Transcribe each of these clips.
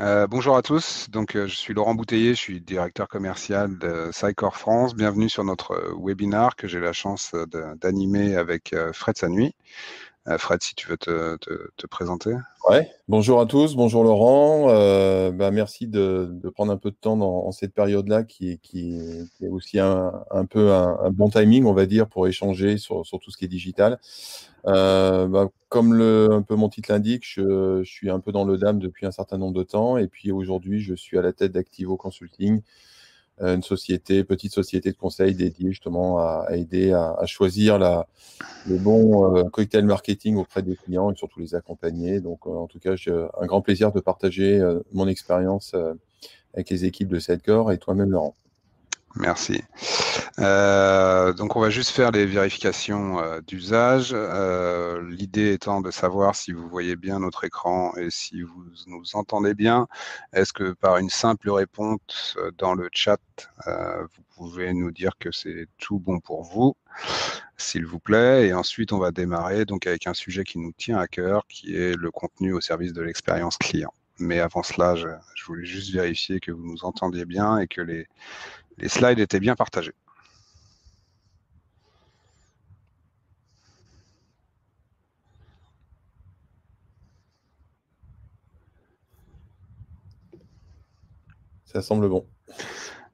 Euh, bonjour à tous, donc euh, je suis Laurent Bouteiller, je suis directeur commercial de Psycor France. Bienvenue sur notre euh, webinar que j'ai la chance d'animer avec Fred Sanui. Fred, si tu veux te, présenter. Ouais. Bonjour à tous, bonjour Laurent. Bah, merci de, prendre un peu de temps dans, cette période-là qui, est aussi un, peu un, bon timing, on va dire, pour échanger sur, tout ce qui est digital. Euh, bah, comme le, peu mon titre l'indique, je, suis un peu dans le DAM depuis un certain nombre de temps. Et puis aujourd'hui, je suis à la tête d'Activo Consulting, euh, une société, petite société de conseil dédiée justement à, aider à, choisir la, le bon euh, cocktail marketing auprès des clients et surtout les accompagner. Donc, en tout cas, j'ai un grand plaisir de partager mon expérience avec les équipes de Sidecore et toi-même, Laurent. Merci. Euh, donc on va juste faire les vérifications euh, d'usage. Euh, l'idée étant de savoir si vous voyez bien notre écran et si vous nous entendez bien. Est-ce que par une simple réponse dans le chat, vous pouvez nous dire que c'est tout bon pour vous, s'il vous plaît? Et ensuite on va démarrer donc avec un sujet qui nous tient à cœur, qui est le contenu au service de l'expérience client. Mais avant cela, je, je voulais juste vérifier que vous nous entendiez bien et que les les slides étaient bien partagés. Ça semble bon.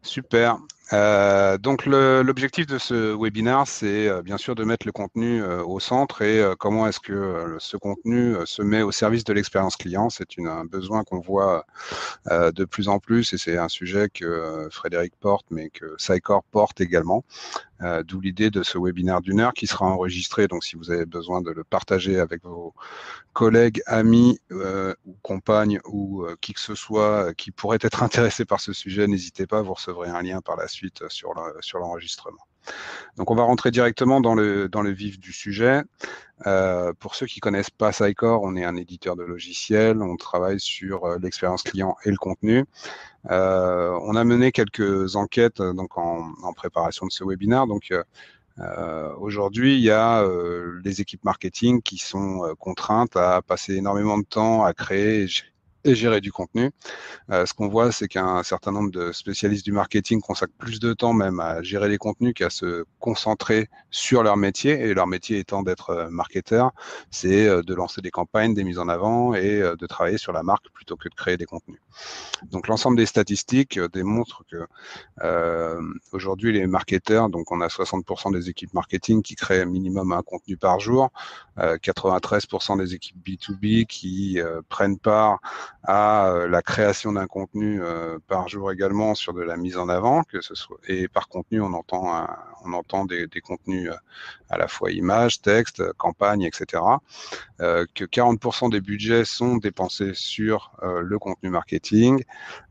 Super. Euh, donc l'objectif de ce webinaire, c'est euh, bien sûr de mettre le contenu euh, au centre et comment est-ce que ce contenu se met au service de l'expérience client. C'est un besoin qu'on voit de plus en plus et c'est un sujet que Frédéric porte, mais que Sycor porte également. D'où l'idée de ce webinaire d'une heure qui sera enregistré. Donc si vous avez besoin de le partager avec vos collègues, amis ou compagnes ou qui que ce soit qui pourrait être intéressé par ce sujet, n'hésitez pas, vous recevrez un lien par la suite sur l'enregistrement. Donc on va rentrer directement dans le, dans le vif du sujet. Euh, pour ceux qui connaissent pas Sycor, on est un éditeur de logiciels, on travaille sur euh, l'expérience client et le contenu. Euh, on a mené quelques enquêtes donc en, préparation de ce webinaire. Donc aujourd'hui, il y a les équipes marketing qui sont contraintes à passer énormément de temps à créer et gérer du contenu. Euh, ce qu'on voit, c'est qu'un certain nombre de spécialistes du marketing consacrent plus de temps même à gérer les contenus qu'à se concentrer sur leur métier. Et leur métier étant d'être euh, marketeur, c'est euh, de lancer des campagnes, des mises en avant et de travailler sur la marque plutôt que de créer des contenus. Donc l'ensemble des statistiques démontrent que euh, aujourd'hui les marketeurs, donc on a 60% des équipes marketing qui créent minimum un contenu par jour, 93% des équipes B2B qui prennent part à euh, la création d'un contenu euh, par jour également sur de la mise en avant, que ce soit et par contenu on entend on entend des, contenus euh, à la fois images, texte, campagne, etc. que 40% des budgets sont dépensés sur le contenu marketing,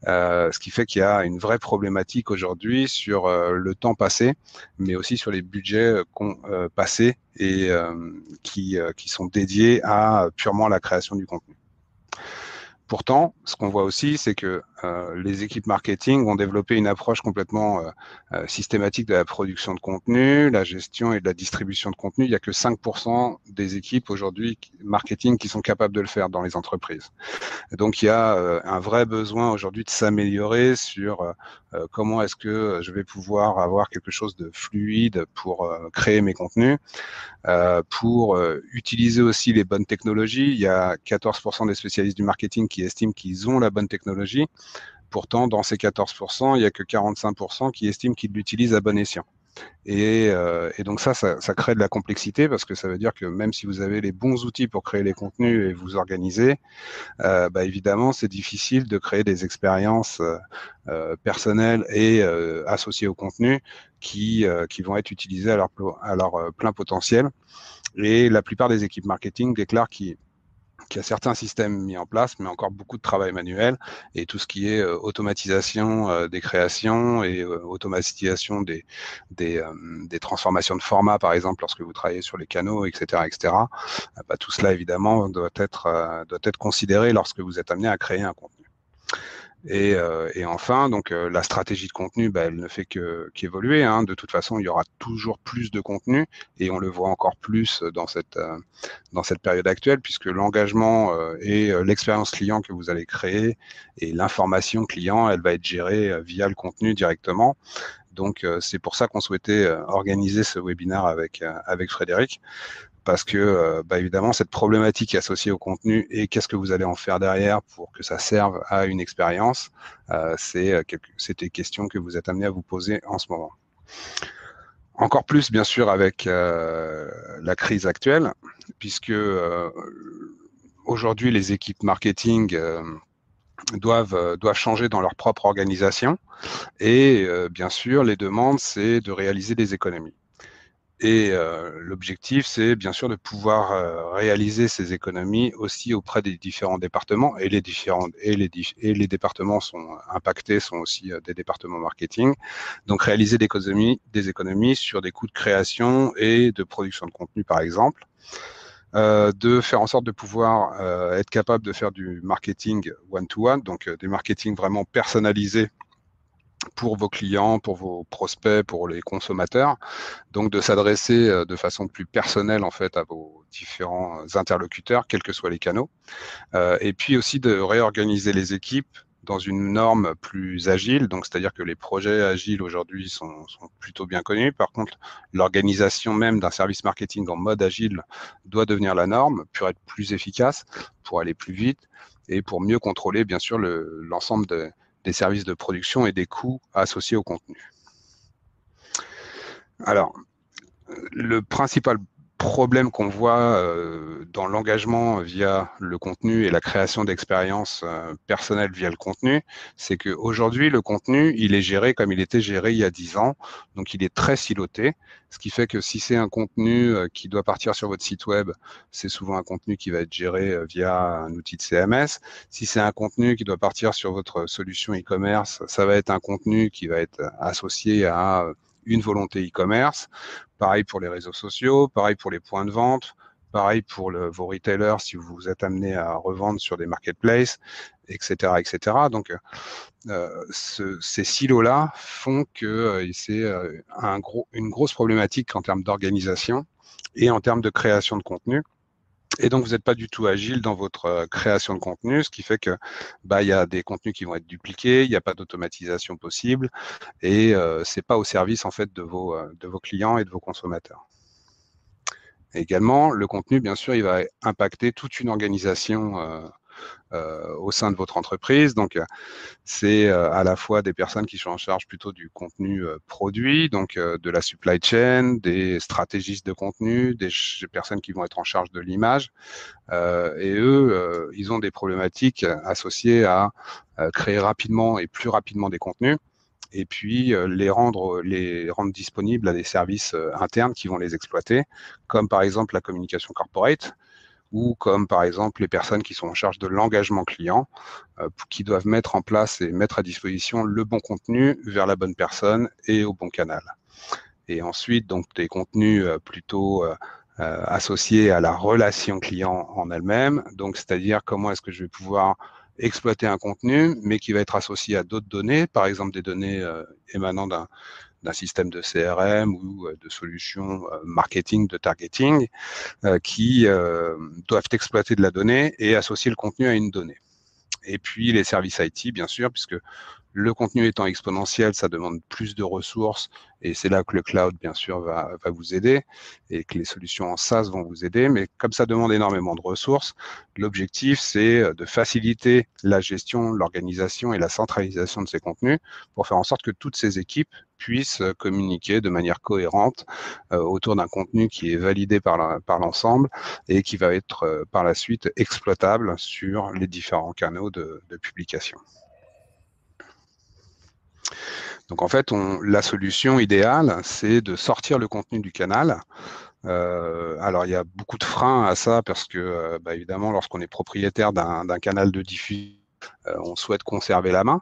ce qui fait qu'il y a une vraie problématique aujourd'hui sur le temps passé, mais aussi sur les budgets passés et qui, qui sont dédiés à purement la création du contenu. Pourtant, ce qu'on voit aussi, c'est que euh, les équipes marketing ont développé une approche complètement euh, euh, systématique de la production de contenu, la gestion et de la distribution de contenu. Il n'y a que 5% des équipes aujourd'hui marketing qui sont capables de le faire dans les entreprises. donc, il y a un vrai besoin aujourd'hui de s'améliorer sur comment est-ce que je vais pouvoir avoir quelque chose de fluide pour créer mes contenus, pour utiliser aussi les bonnes technologies. Il y a 14% des spécialistes du marketing qui estiment qu'ils ont la bonne technologie. Pourtant, dans ces 14%, il n'y a que 45% qui estiment qu'ils l'utilisent à bon escient. Euh, et, donc ça, ça, crée de la complexité parce que ça veut dire que même si vous avez les bons outils pour créer les contenus et vous organiser, euh, bah évidemment, c'est difficile de créer des expériences euh, personnelles et associées au contenu qui, qui vont être utilisées à leur, à leur plein potentiel. Et la plupart des équipes marketing déclarent qu'ils il y a certains systèmes mis en place, mais encore beaucoup de travail manuel et tout ce qui est euh, automatisation euh, des créations et euh, automatisation des, des, transformations de format, par exemple, lorsque vous travaillez sur les canaux, etc., etc. Bah, tout cela, évidemment, doit être, doit être considéré lorsque vous êtes amené à créer un contenu. Et, euh, et, enfin, donc euh, la stratégie de contenu, bah, elle ne fait que qu'évoluer. Hein. De toute façon, il y aura toujours plus de contenu et on le voit encore plus dans cette euh, dans cette période actuelle, puisque l'engagement et l'expérience client que vous allez créer et l'information client, elle va être gérée via le contenu directement. Donc c'est pour ça qu'on souhaitait organiser ce webinaire avec avec Frédéric parce que euh, bah, évidemment cette problématique associée au contenu et qu'est-ce que vous allez en faire derrière pour que ça serve à une expérience, euh, c'est euh, des questions que vous êtes amené à vous poser en ce moment. Encore plus bien sûr avec la crise actuelle, puisque aujourd'hui les équipes marketing doivent, doivent changer dans leur propre organisation et bien sûr les demandes c'est de réaliser des économies. Et euh, l'objectif, c'est bien sûr de pouvoir euh, réaliser ces économies aussi auprès des différents départements. Et les différents et les, départements sont impactés, sont aussi euh, des départements marketing. Donc réaliser des économies, sur des coûts de création et de production de contenu, par exemple. de faire en sorte de pouvoir être capable de faire du marketing one-to-one, -one, donc des marketing vraiment personnalisés pour vos clients, pour vos prospects, pour les consommateurs. Donc de s'adresser euh, de façon plus personnelle en fait à vos différents interlocuteurs, quels que soient les canaux. Euh, et puis aussi de réorganiser les équipes dans une norme plus agile. Donc c'est-à-dire que les projets agiles aujourd'hui sont, sont, plutôt bien connus. Par contre, l'organisation même d'un service marketing en mode agile doit devenir la norme pour être plus efficace, pour aller plus vite et pour mieux contrôler bien sûr l'ensemble de des services de production et des coûts associés au contenu. Alors, le principal problème qu'on voit euh, dans l'engagement via le contenu et la création d'expériences euh, personnelles via le contenu, c'est qu'aujourd'hui, le contenu, il est géré comme il était géré il y a 10 ans. Donc, il est très siloté, ce qui fait que si c'est un contenu euh, qui doit partir sur votre site web, c'est souvent un contenu qui va être géré via un outil de CMS. Si c'est un contenu qui doit partir sur votre solution e-commerce, ça va être un contenu qui va être associé à une volonté e-commerce. Pareil pour les réseaux sociaux, pareil pour les points de vente, pareil pour vos retailers si vous êtes amené à revendre sur des marketplaces, etc., etc. Donc, euh, ce, ces silos-là font que euh, c'est euh, une grosse problématique en termes d'organisation et en termes de création de contenu. Et donc, vous n'êtes pas du tout agile dans votre euh, création de contenu, ce qui fait que bah, il y a des contenus qui vont être dupliqués, il n'y a pas d'automatisation possible, et euh, c'est pas au service en fait de vos euh, de vos clients et de vos consommateurs. également, le contenu, bien sûr, il va impacter toute une organisation euh, au sein de votre entreprise. Donc, euh, c'est euh, à la fois des personnes qui sont en charge plutôt du contenu produit, donc de la supply chain, des stratégistes de contenu, des personnes qui vont être en charge de l'image. et eux, ils ont des problématiques associées à créer rapidement et plus rapidement des contenus et puis les rendre les rendre disponibles à des services internes qui vont les exploiter, comme par exemple la communication corporate ou comme par exemple les personnes qui sont en charge de l'engagement client, euh, qui doivent mettre en place et mettre à disposition le bon contenu vers la bonne personne et au bon canal. Et ensuite, donc des contenus euh, plutôt euh, associés à la relation client en elle-même, donc c'est-à-dire comment est-ce que je vais pouvoir exploiter un contenu, mais qui va être associé à d'autres données, par exemple des données émanant d'un d'un système de CRM ou euh, de solutions euh, marketing, de targeting, euh, qui doivent exploiter de la donnée et associer le contenu à une donnée. Et puis les services IT, bien sûr, puisque le contenu étant exponentiel, ça demande plus de ressources et c'est là que le cloud, bien sûr, va, vous aider et que les solutions en SaaS vont vous aider. Mais comme ça demande énormément de ressources, l'objectif, c'est de faciliter la gestion, l'organisation et la centralisation de ces contenus pour faire en sorte que toutes ces équipes puissent communiquer de manière cohérente euh, autour d'un contenu qui est validé par l'ensemble et qui va être euh, par la suite exploitable sur les différents canaux de publication. Donc en fait, la solution idéale, c'est de sortir le contenu du canal. Euh, alors il y a beaucoup de freins à ça parce que euh, bah, évidemment, lorsqu'on est propriétaire d'un canal de diffusion, euh, on souhaite conserver la main.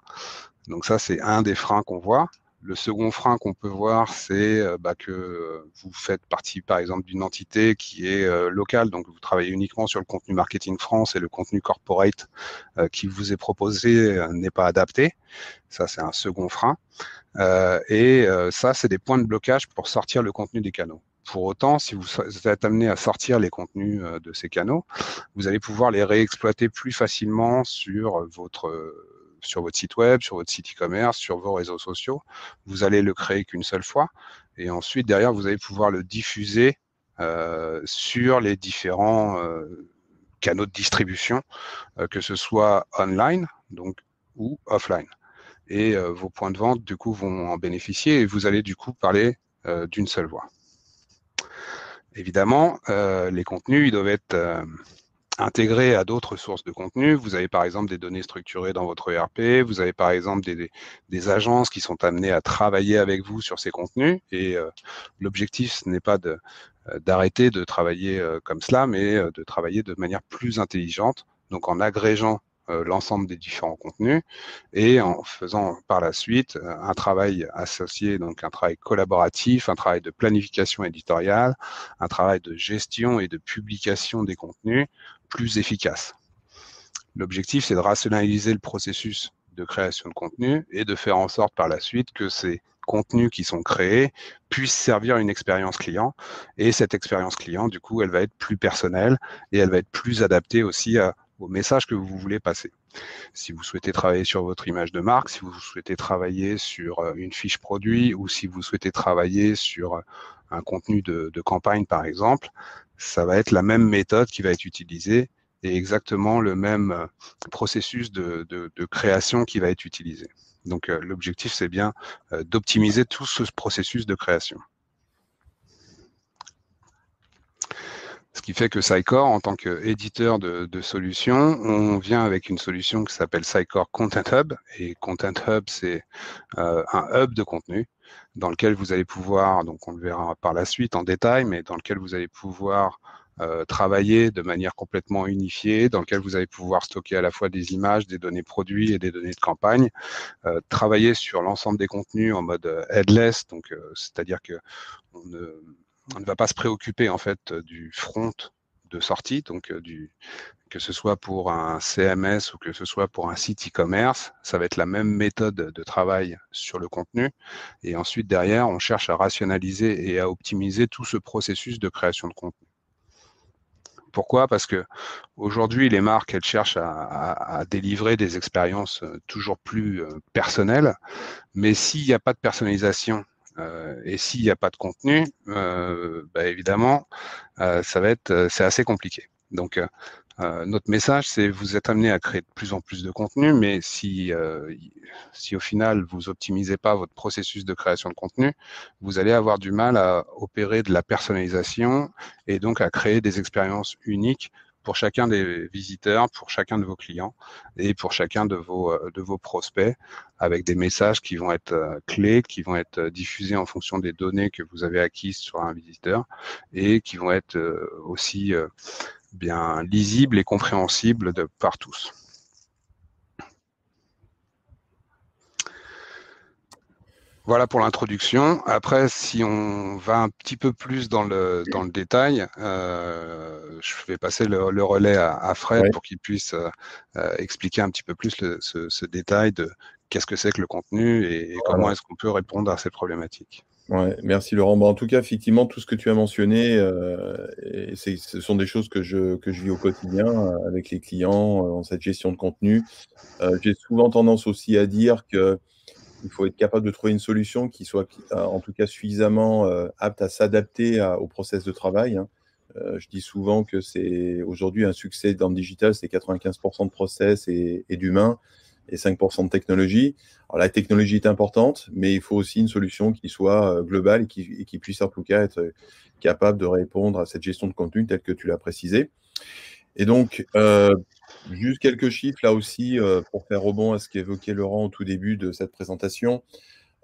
Donc ça, c'est un des freins qu'on voit. Le second frein qu'on peut voir, c'est euh, bah, que vous faites partie, par exemple, d'une entité qui est euh, locale, donc vous travaillez uniquement sur le contenu marketing France et le contenu corporate euh, qui vous est proposé n'est pas adapté. Ça, c'est un second frein. et ça, c'est des points de blocage pour sortir le contenu des canaux. Pour autant, si vous êtes amené à sortir les contenus de ces canaux, vous allez pouvoir les réexploiter plus facilement sur votre sur votre site web, sur votre site e-commerce, sur vos réseaux sociaux. Vous allez le créer qu'une seule fois. Et ensuite, derrière, vous allez pouvoir le diffuser euh, sur les différents euh, canaux de distribution, euh, que ce soit online donc, ou offline. Et vos points de vente, du coup, vont en bénéficier et vous allez, du coup, parler d'une seule voix. Évidemment, les contenus, ils doivent être intégré à d'autres sources de contenu. Vous avez par exemple des données structurées dans votre ERP, vous avez par exemple des, agences qui sont amenées à travailler avec vous sur ces contenus. Et euh, l'objectif, ce n'est pas de, euh, d'arrêter de travailler euh, comme cela, mais de travailler de manière plus intelligente, donc en agrégeant l'ensemble des différents contenus et en faisant par la suite un travail associé, donc un travail collaboratif, un travail de planification éditoriale, un travail de gestion et de publication des contenus plus efficace. L'objectif, c'est de rationaliser le processus de création de contenu et de faire en sorte par la suite que ces contenus qui sont créés puissent servir une expérience client. Et cette expérience client, du coup, elle va être plus personnelle et elle va être plus adaptée aussi au message que vous voulez passer. Si vous souhaitez travailler sur votre image de marque, si vous souhaitez travailler sur euh, une fiche produit ou si vous souhaitez travailler sur euh, un contenu de, campagne, par exemple, ça va être la même méthode qui va être utilisée et exactement le même euh, processus de, création qui va être utilisé. Donc euh, l'objectif, c'est bien euh, d'optimiser tout ce processus de création. Ce qui fait que Sycor, en tant qu'éditeur de, de, solutions, on vient avec une solution qui s'appelle Sycor Content Hub. Et Content Hub, c'est un hub de contenu dans lequel vous allez pouvoir, donc on le verra par la suite en détail, mais dans lequel vous allez pouvoir euh, travailler de manière complètement unifiée, dans lequel vous allez pouvoir stocker à la fois des images, des données produits et des données de campagne, euh, travailler sur l'ensemble des contenus en mode euh, headless, donc c'est-à-dire que on ne, ne, va pas se préoccuper en fait du front de sortie, donc du, que ce soit pour un CMS ou que ce soit pour un site e-commerce, ça va être la même méthode de travail sur le contenu. Et ensuite, derrière, on cherche à rationaliser et à optimiser tout ce processus de création de contenu. Pourquoi? Parce que aujourd'hui, les marques, elles cherchent à, délivrer des expériences euh, toujours plus euh, personnelles. Mais s'il n'y a pas de personnalisation euh, et s'il n'y a pas de contenu, bah, évidemment, ça va être, c'est assez compliqué. Donc, euh, notre message, c'est vous êtes amené à créer de plus en plus de contenu, mais si, euh, si au final vous optimisez pas votre processus de création de contenu, vous allez avoir du mal à opérer de la personnalisation et donc à créer des expériences uniques pour chacun des visiteurs, pour chacun de vos clients et pour chacun de vos, euh, de vos prospects avec des messages qui vont être clés, qui vont être diffusés en fonction des données que vous avez acquises sur un visiteur et qui vont être aussi bien lisible et compréhensible de, par tous. Voilà pour l'introduction. Après, si on va un petit peu plus dans le, dans le détail, euh, je vais passer le, relais à, Fred pour qu'il puisse euh, expliquer un petit peu plus ce, détail de qu'est-ce que c'est que le contenu et, comment est-ce qu'on peut répondre à ces problématiques. Ouais, merci Laurent. en tout cas, effectivement, tout ce que tu as mentionné, euh, ce sont des choses que je, que je vis au quotidien euh, avec les clients euh, en cette gestion de contenu. J'ai souvent tendance aussi à dire qu'il faut être capable de trouver une solution qui soit en tout cas suffisamment apte à s'adapter au process de travail. Hein. je dis souvent que c'est aujourd'hui un succès dans le digital, c'est 95% de process et, et d'humain et 5% de technologie. Alors la technologie est importante, mais il faut aussi une solution qui soit euh, globale et qui, puisse en tout cas être euh, capable de répondre à cette gestion de contenu telle que tu l'as précisé. Et donc, euh, juste quelques chiffres là aussi pour faire rebond à ce qu'évoquait Laurent au tout début de cette présentation.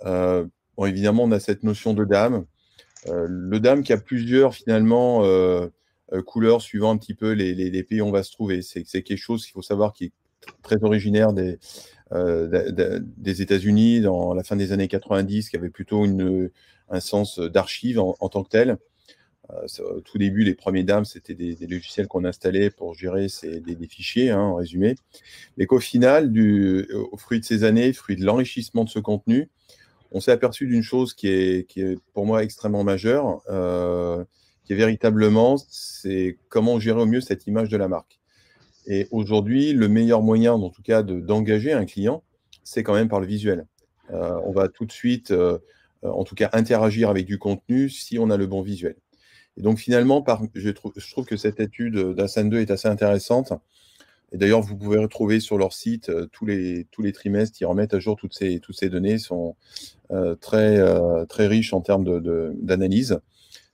bon, évidemment, on a cette notion de dame. le dame qui a plusieurs finalement couleurs suivant un petit peu les, pays où on va se trouver. C'est quelque chose qu'il faut savoir qui est très originaire des, États-Unis dans la fin des années 90 qui avait plutôt un sens d'archive en, tant que tel. Au tout début, les premiers dames, c'était des, logiciels qu'on installait pour gérer des, fichiers, hein, en résumé. Mais qu'au final, au fruit de ces années, fruit de l'enrichissement de ce contenu, on s'est aperçu d'une chose qui est, qui est, pour moi extrêmement majeure, euh, qui est véritablement, c'est comment gérer au mieux cette image de la marque. Et aujourd'hui, le meilleur moyen, en tout cas, d'engager un client, c'est quand même par le visuel. Euh, on va tout de suite, euh, en tout cas, interagir avec du contenu si on a le bon visuel. Et donc, finalement, je, trouve, que cette étude d'Assan 2 est assez intéressante et d'ailleurs, vous pouvez retrouver sur leur site euh, tous, les, tous les trimestres, ils remettent à jour toutes ces, données, sont euh, très, euh, très riches en termes d'analyse.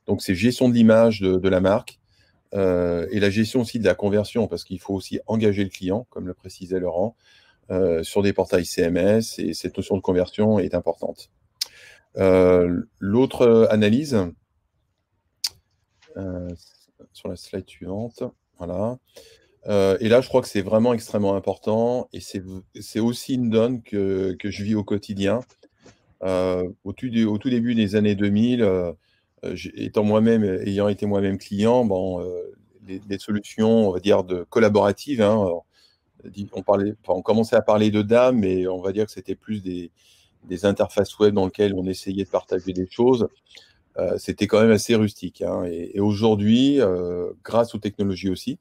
Donc, c'est gestion de l'image de, la marque et la gestion aussi de la conversion, parce qu'il faut aussi engager le client, comme le précisait Laurent, sur des portails CMS, et cette notion de conversion est importante. L'autre analyse, sur la slide suivante, voilà. Euh, et là, je crois que c'est vraiment extrêmement important et c'est aussi une donne que, je vis au quotidien. Euh, au, tout, début des années 2000, euh, étant moi-même, ayant été moi-même client, bon, les, solutions, on va dire, collaboratives, hein, on, parlait, on commençait à parler de DAM, mais on va dire que c'était plus des, interfaces web dans lesquelles on essayait de partager des choses. C'était quand même assez rustique. Hein, et, aujourd'hui, grâce aux technologies aussi,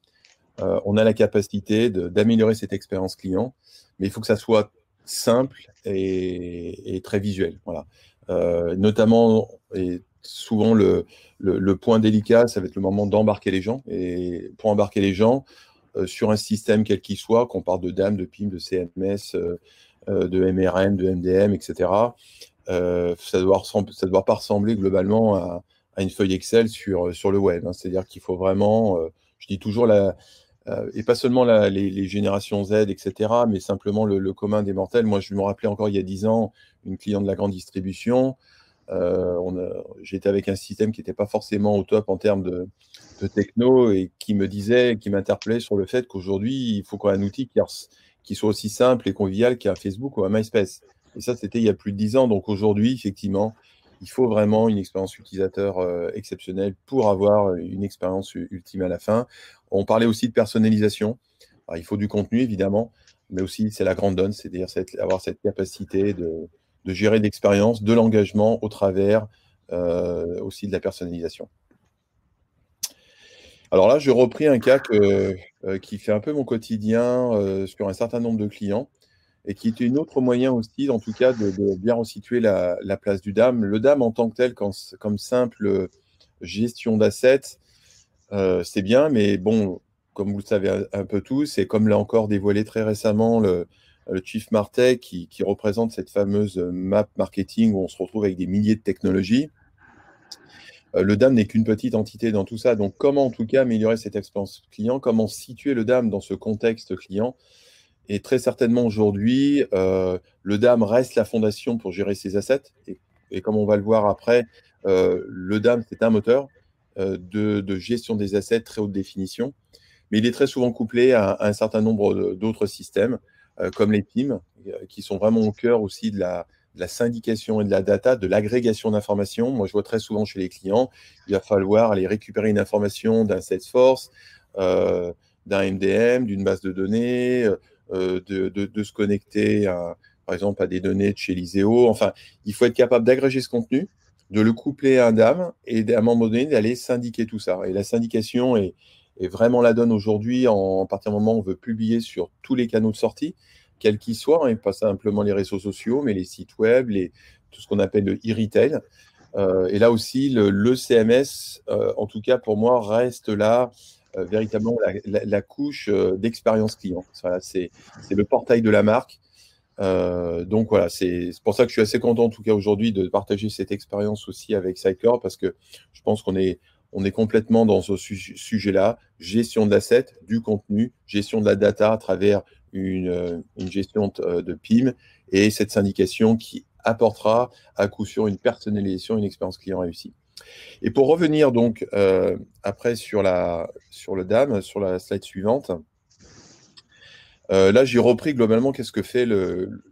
euh, on a la capacité d'améliorer cette expérience client, mais il faut que ça soit simple et, très visuel. Voilà. Euh, notamment, et souvent le, point délicat, ça va être le moment d'embarquer les gens. Et pour embarquer les gens euh, sur un système quel qu'il soit, qu'on parle de DAM, de PIM, de CMS, de MRM, de MDM, etc., ça ne doit, pas ressembler globalement à, une feuille Excel sur, sur le web. Hein. C'est-à-dire qu'il faut vraiment, je dis toujours euh, et pas seulement les, générations Z, etc., mais simplement le, commun des mortels. Moi, je me rappelais encore il y a 10 ans, une cliente de la grande distribution. Euh, J'étais avec un système qui n'était pas forcément au top en termes de, techno et qui me disait, qui m'interpellait sur le fait qu'aujourd'hui, il faut qu'on ait un outil qui, qui, soit aussi simple et convivial qu'un Facebook ou un MySpace. Et ça, c'était il y a plus de 10 ans. Donc aujourd'hui, effectivement, il faut vraiment une expérience utilisateur euh, exceptionnelle pour avoir une expérience ultime à la fin. On parlait aussi de personnalisation. il faut du contenu, évidemment, mais aussi c'est la grande donne, c'est-à-dire avoir cette capacité de, gérer l'expérience, de l'engagement au travers euh, aussi de la personnalisation. Alors là, je repris un cas euh, qui fait un peu mon quotidien sur un certain nombre de clients et qui était une autre moyen aussi, en tout cas, de, bien resituer la, place du DAM. Le DAM en tant que tel, comme simple gestion d'assets, euh, c'est bien, mais bon, comme vous le savez un, peu tous, et comme l'a encore dévoilé très récemment le, Chief Martech, qui, représente cette fameuse map marketing où on se retrouve avec des milliers de technologies, euh, le DAM n'est qu'une petite entité dans tout ça. Donc, comment en tout cas améliorer cette expérience client? Comment situer le DAM dans ce contexte client? Et très certainement aujourd'hui, euh, le DAM reste la fondation pour gérer ses assets. Et, comme on va le voir après, euh, le DAM, c'est un moteur euh, de, gestion des assets très haute définition. Mais il est très souvent couplé à, un certain nombre d'autres systèmes, comme les PIM, qui sont vraiment au cœur aussi de la, syndication et de la data, de l'agrégation d'informations. Moi, je vois très souvent chez les clients, il va falloir aller récupérer une information d'un Salesforce, d'un MDM, d'une base de données, euh, de, se connecter, par exemple, à des données de chez l'ISEO. Enfin, il faut être capable d'agréger ce contenu, de le coupler à un DAM et à un moment donné d'aller syndiquer tout ça. Et la syndication est, vraiment la donne aujourd'hui en, partir du moment où on veut publier sur tous les canaux de sortie, quels qu'ils soient, et hein, pas simplement les réseaux sociaux, mais les sites web, tout ce qu'on appelle le e-retail. Euh, et là aussi, le, CMS, euh, en tout cas pour moi, reste là euh, véritablement la, couche euh, d'expérience client. c'est le portail de la marque. Euh, donc voilà, c'est pour ça que je suis assez content en tout cas aujourd'hui de partager cette expérience aussi avec Sidecore parce que je pense qu'on est, complètement dans ce sujet-là, gestion de l'asset, du contenu, gestion de la data à travers une, une gestion de PIM et cette syndication qui apportera à coup sûr une personnalisation, une expérience client réussie. Et pour revenir donc euh, après sur, la, sur le DAM, sur la slide suivante, là, j'ai repris globalement qu'est-ce que fait le.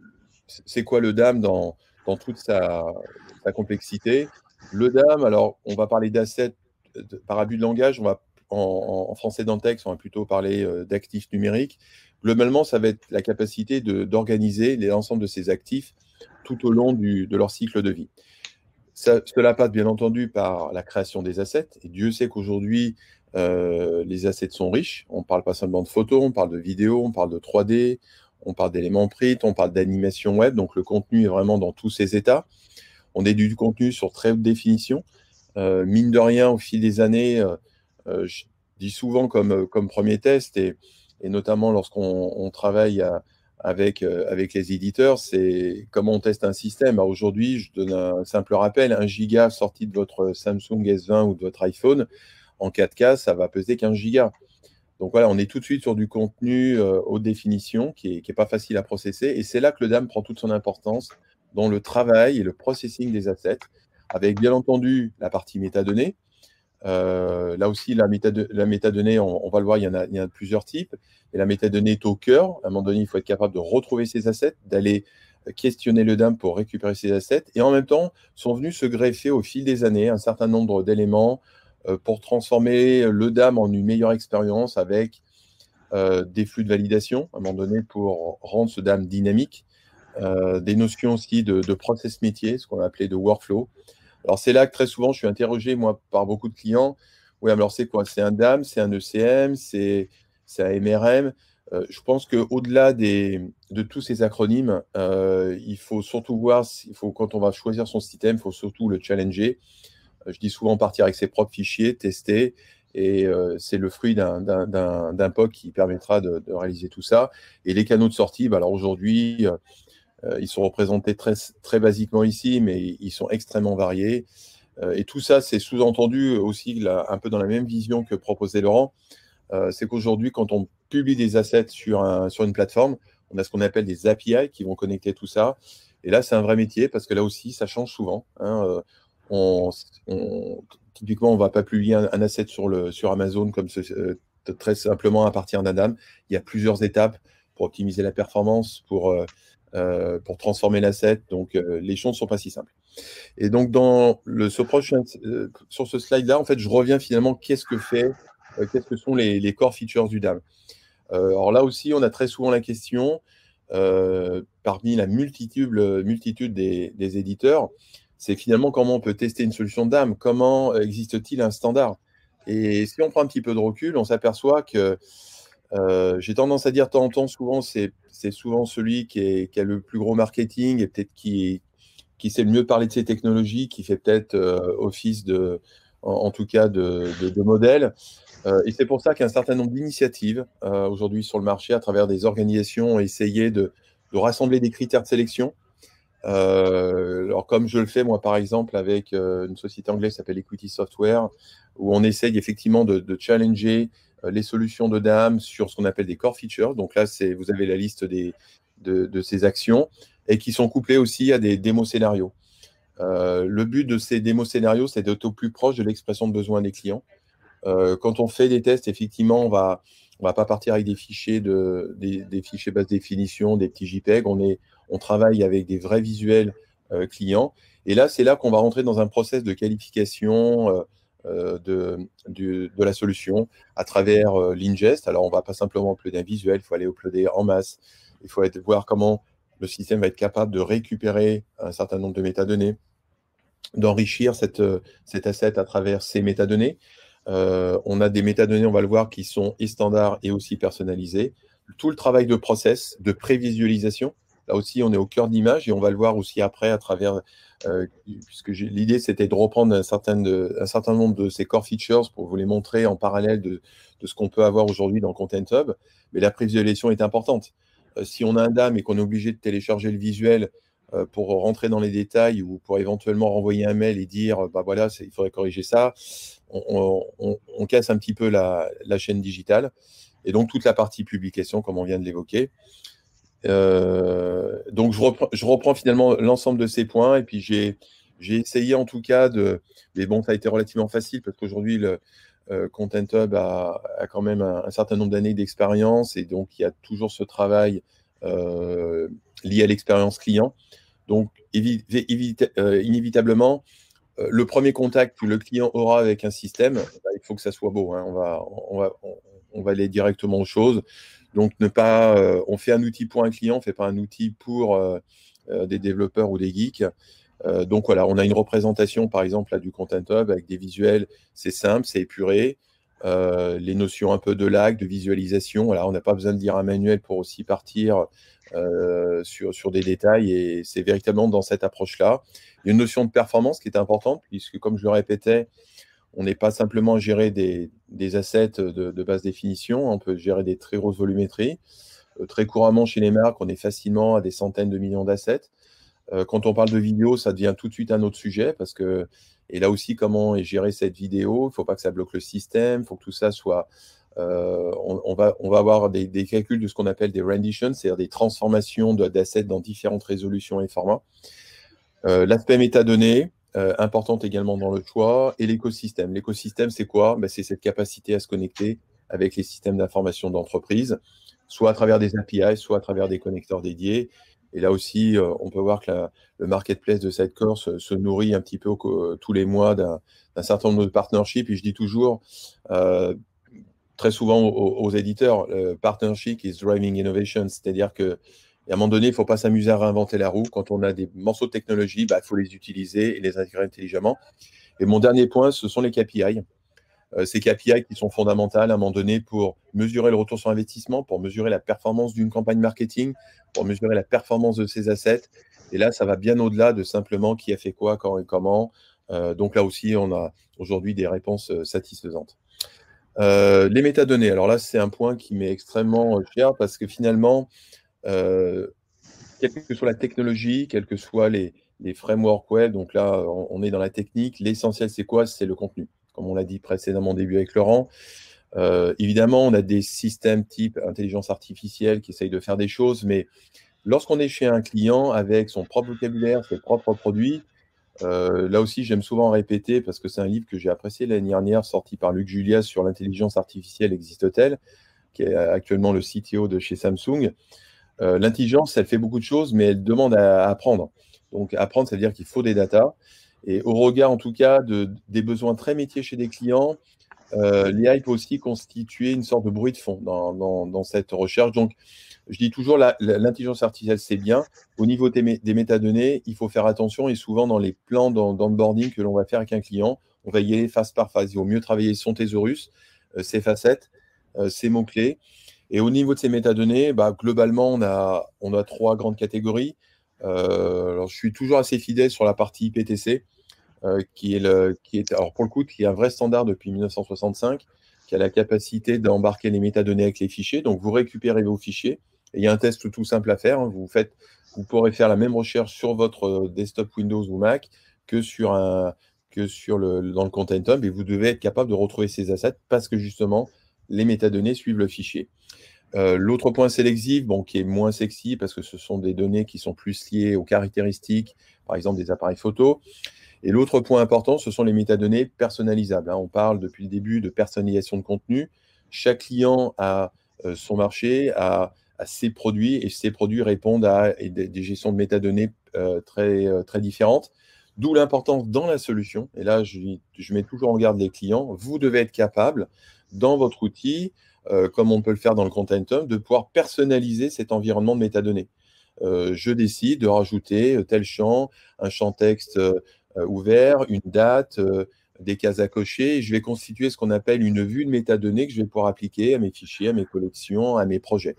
C'est quoi le DAM dans, dans toute sa, complexité. Le DAM, alors, on va parler d'assets par abus de langage, on va en, français dans le texte, on va plutôt parler d'actifs numériques. Globalement, ça va être la capacité d'organiser l'ensemble de ces actifs tout au long de leur cycle de vie. Cela passe bien entendu par la création des assets. Et Dieu sait qu'aujourd'hui, euh, les assets sont riches. On ne parle pas seulement de photos, on parle de vidéos, on parle de 3D, on parle d'éléments print, on parle d'animation web. Donc le contenu est vraiment dans tous ses états. On est du contenu sur très haute définition. Euh, mine de rien, au fil des années, euh, je dis souvent comme, comme premier test, et, et notamment lorsqu'on travaille à, avec, euh, avec les éditeurs, c'est comment on teste un système. Aujourd'hui, je donne un simple rappel, un giga sorti de votre Samsung S20 ou de votre iPhone, en 4K, ça va peser 15 gigas. Donc voilà, on est tout de suite sur du contenu euh, haute définition qui n'est qui est pas facile à processer. Et c'est là que le DAM prend toute son importance dans le travail et le processing des assets, avec bien entendu la partie métadonnées, euh, là aussi, la, métadonnée, on, va le voir, il y en a, plusieurs types. Et la métadonnée est au cœur. À un moment donné, il faut être capable de retrouver ses assets, d'aller questionner le DAM pour récupérer ses assets. Et en même temps, sont venus se greffer au fil des années un certain nombre d'éléments euh, pour transformer le DAM en une meilleure expérience avec euh, des flux de validation, à un moment donné, pour rendre ce DAM dynamique. des notions aussi de, de process métier, ce qu'on a appelé de workflow. Alors, c'est là que très souvent, je suis interrogé, moi, par beaucoup de clients. Oui, alors c'est quoi? C'est un DAM, c'est un ECM, c'est un MRM. Euh, je pense qu'au-delà de tous ces acronymes, euh, il faut surtout voir, il faut, quand on va choisir son système, il faut surtout le challenger. Euh, je dis souvent partir avec ses propres fichiers, tester, et c'est le fruit d'un POC qui permettra de, réaliser tout ça. Et les canaux de sortie, bah, alors aujourd'hui, ils sont représentés très, très basiquement ici, mais ils sont extrêmement variés. Euh, et tout ça, c'est sous-entendu aussi un peu dans la même vision que proposait Laurent. Euh, c'est qu'aujourd'hui, quand on publie des assets sur, un, sur une plateforme, on a ce qu'on appelle des API qui vont connecter tout ça. Et là, c'est un vrai métier parce que là aussi, ça change souvent. Hein. Typiquement, on ne va pas publier un, asset sur, Amazon comme très simplement à partir d'un DAM. Il y a plusieurs étapes pour optimiser la performance, pour euh, pour transformer l'asset. Donc, euh, les choses ne sont pas si simples. Et donc, dans ce prochain, euh, sur ce slide-là, en fait, je reviens finalement, qu'est-ce que fait, qu'est-ce que sont les, core features du DAM Alors là aussi, on a très souvent la question, parmi la multitude, multitude des, des éditeurs, c'est finalement comment on peut tester une solution DAM, comment existe-t-il un standard? Et si on prend un petit peu de recul, on s'aperçoit que euh, j'ai tendance à dire de temps en temps, souvent, c'est souvent celui qui, a le plus gros marketing et peut-être qui, qui sait le mieux parler de ces technologies, qui fait peut-être euh, office de, en, tout cas, de, modèle. Euh, et c'est pour ça qu'un certain nombre d'initiatives aujourd'hui sur le marché, à travers des organisations, ont essayé de, rassembler des critères de sélection. alors, comme je le fais, moi, par exemple, avec une société anglaise qui s'appelle Equity Software, où on essaye effectivement de, de challenger les solutions de DAM sur ce qu'on appelle des core features. Donc là, vous avez la liste des, de, ces actions et qui sont couplées aussi à des démos scénarios. Euh, le but de ces démos scénarios, c'est d'être au plus proche de l'expression de besoin des clients. Euh, quand on fait des tests, effectivement, on va, on va pas partir avec des fichiers de, des, fichiers basse définition, des petits JPEG. On est, on travaille avec des vrais visuels clients. Et là, c'est là qu'on va rentrer dans un process de qualification euh, de, de, la solution à travers euh, l'ingest. Alors, on ne va pas simplement uploader un visuel, il faut aller uploader en masse. Il faut voir comment le système va être capable de récupérer un certain nombre de métadonnées, d'enrichir cette, cet asset à travers ces métadonnées. Euh, on a des métadonnées, on va le voir, qui sont et standards et aussi personnalisées. Tout le travail de process, de prévisualisation, là aussi, on est au cœur d'image et on va le voir aussi après à travers euh, puisque l'idée c'était de reprendre un certain, nombre de ces core features pour vous les montrer en parallèle de, ce qu'on peut avoir aujourd'hui dans Content Hub. Mais la prévisualisation est importante. Euh, si on a un DAM et qu'on est obligé de télécharger le visuel euh, pour rentrer dans les détails ou pour éventuellement renvoyer un mail et dire bah voilà, il faudrait corriger ça, on, casse un petit peu la, chaîne digitale. Et donc toute la partie publication, comme on vient de l'évoquer. Euh, donc, je reprends, finalement l'ensemble de ces points et puis j'ai, essayé en tout cas de. Mais bon, ça a été relativement facile parce qu'aujourd'hui, Content Hub a, quand même un, certain nombre d'années d'expérience et donc il y a toujours ce travail lié à l'expérience client. Donc, inévitablement, le premier contact que le client aura avec un système, bah, il faut que ça soit beau. Hein. On, va, on, va, on, va, aller directement aux choses. Donc, ne pas, on fait un outil pour un client, on ne fait pas un outil pour des développeurs ou des geeks. Euh, donc voilà, on a une représentation par exemple là, du Content Hub avec des visuels, c'est simple, c'est épuré. Euh, les notions un peu de lag, de visualisation, voilà, on n'a pas besoin de lire un manuel pour aussi partir euh, sur, sur, des détails et c'est véritablement dans cette approche-là. Il y a une notion de performance qui est importante puisque comme je le répétais, on n'est pas simplement à gérer des, des assets de, basse définition, on peut gérer des très grosses volumétries. très couramment chez les marques, on est facilement à des centaines de millions d'assets. Euh, quand on parle de vidéo, ça devient tout de suite un autre sujet parce que, et là aussi, comment est gérée cette vidéo? Il ne faut pas que ça bloque le système, il faut que tout ça soit. Euh, on, va, avoir des, calculs de ce qu'on appelle des renditions, c'est-à-dire des transformations d'assets dans différentes résolutions et formats. Euh, l'aspect métadonnées, importante également dans le choix, et l'écosystème. L'écosystème, c'est quoi? Ben, C'est cette capacité à se connecter avec les systèmes d'information d'entreprise, soit à travers des API, soit à travers des connecteurs dédiés. Et là aussi, euh, on peut voir que le marketplace de Sidecore se, se, nourrit un petit peu tous les mois d'un certain nombre de partnerships. Et je dis toujours, euh, très souvent aux, éditeurs, le partnership is driving innovation. C'est-à-dire qu'à un moment donné, il ne faut pas s'amuser à réinventer la roue. Quand on a des morceaux de technologie, bah, il faut les utiliser et les intégrer intelligemment. Et mon dernier point, ce sont les KPI. Euh, ces KPI qui sont fondamentales à un moment donné pour mesurer le retour sur investissement, pour mesurer la performance d'une campagne marketing, pour mesurer la performance de ses assets. Et là, ça va bien au-delà de simplement qui a fait quoi, quand et comment. Euh, donc là aussi, on a aujourd'hui des réponses euh, satisfaisantes. les métadonnées, alors là, c'est un point qui m'est extrêmement cher parce que finalement, quelle que soit la technologie, quels que soient les, les frameworks web, donc là, on est dans la technique, l'essentiel, c'est quoi? C'est le contenu comme on l'a dit précédemment au début avec Laurent. Euh, évidemment, on a des systèmes type intelligence artificielle qui essayent de faire des choses, mais lorsqu'on est chez un client avec son propre vocabulaire, ses propres produits, euh, là aussi, j'aime souvent répéter parce que c'est un livre que j'ai apprécié l'année dernière, sorti par Luc Julias sur l'intelligence artificielle existe-t-elle, qui est actuellement le CTO de chez Samsung. Euh, l'intelligence, elle fait beaucoup de choses, mais elle demande à apprendre. Donc, apprendre, ça veut dire qu'il faut des datas. Et au regard, en tout cas, de, des besoins très métiers chez des clients, euh, l'IA peut aussi constituer une sorte de bruit de fond dans, cette recherche. Donc, je dis toujours, l'intelligence artificielle, c'est bien. Au niveau des, métadonnées, il faut faire attention et souvent dans les plans d'onboarding que l'on va faire avec un client, on va y aller phase par phase. Il vaut mieux travailler son thésaurus, euh, ses facettes, ses mots-clés. Et au niveau de ces métadonnées, bah, globalement, on a, trois grandes catégories. Euh, alors, je suis toujours assez fidèle sur la partie IPTC, euh, qui est alors pour le coup, qui est un vrai standard depuis 1965, qui a la capacité d'embarquer les métadonnées avec les fichiers. Donc, vous récupérez vos fichiers. Il y a un test tout simple à faire. Hein. Vous faites, vous pourrez faire la même recherche sur votre euh, desktop Windows ou Mac que sur dans le Content Hub et vous devez être capable de retrouver ces assets parce que justement, les métadonnées suivent le fichier. Euh, l'autre point, l'exif, bon, qui est moins sexy parce que ce sont des données qui sont plus liées aux caractéristiques, par exemple des appareils photo. Et l'autre point important, ce sont les métadonnées personnalisables. Hein. On parle depuis le début de personnalisation de contenu. Chaque client a euh, son marché, a, ses produits, et ces produits répondent à des, gestions de métadonnées euh, très, très différentes. D'où l'importance dans la solution. Et là, je, je mets toujours en garde les clients. Vous devez être capable, dans votre outil, euh, comme on peut le faire dans le Content Hub, de pouvoir personnaliser cet environnement de métadonnées. Euh, je décide de rajouter euh, tel champ, un champ texte ouvert, une date, des cases à cocher, je vais constituer ce qu'on appelle une vue de métadonnées que je vais pouvoir appliquer à mes fichiers, à mes collections, à mes projets.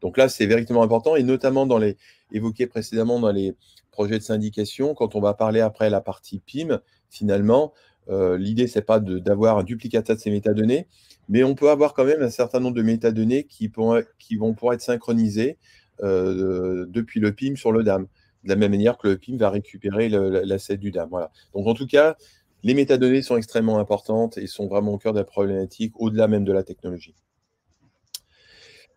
Donc là, c'est véritablement important, et notamment dans les évoqués précédemment dans les projets de syndication, quand on va parler après la partie PIM, finalement, euh, l'idée, c'est pas d'avoir un duplicata de ces métadonnées, mais on peut avoir quand même un certain nombre de métadonnées qui, vont pouvoir être synchronisées euh, depuis le PIM sur le DAM, de la même manière que le PIM va récupérer l'asset du DAM. Voilà. Donc en tout cas, les métadonnées sont extrêmement importantes et sont vraiment au cœur de la problématique, au-delà même de la technologie.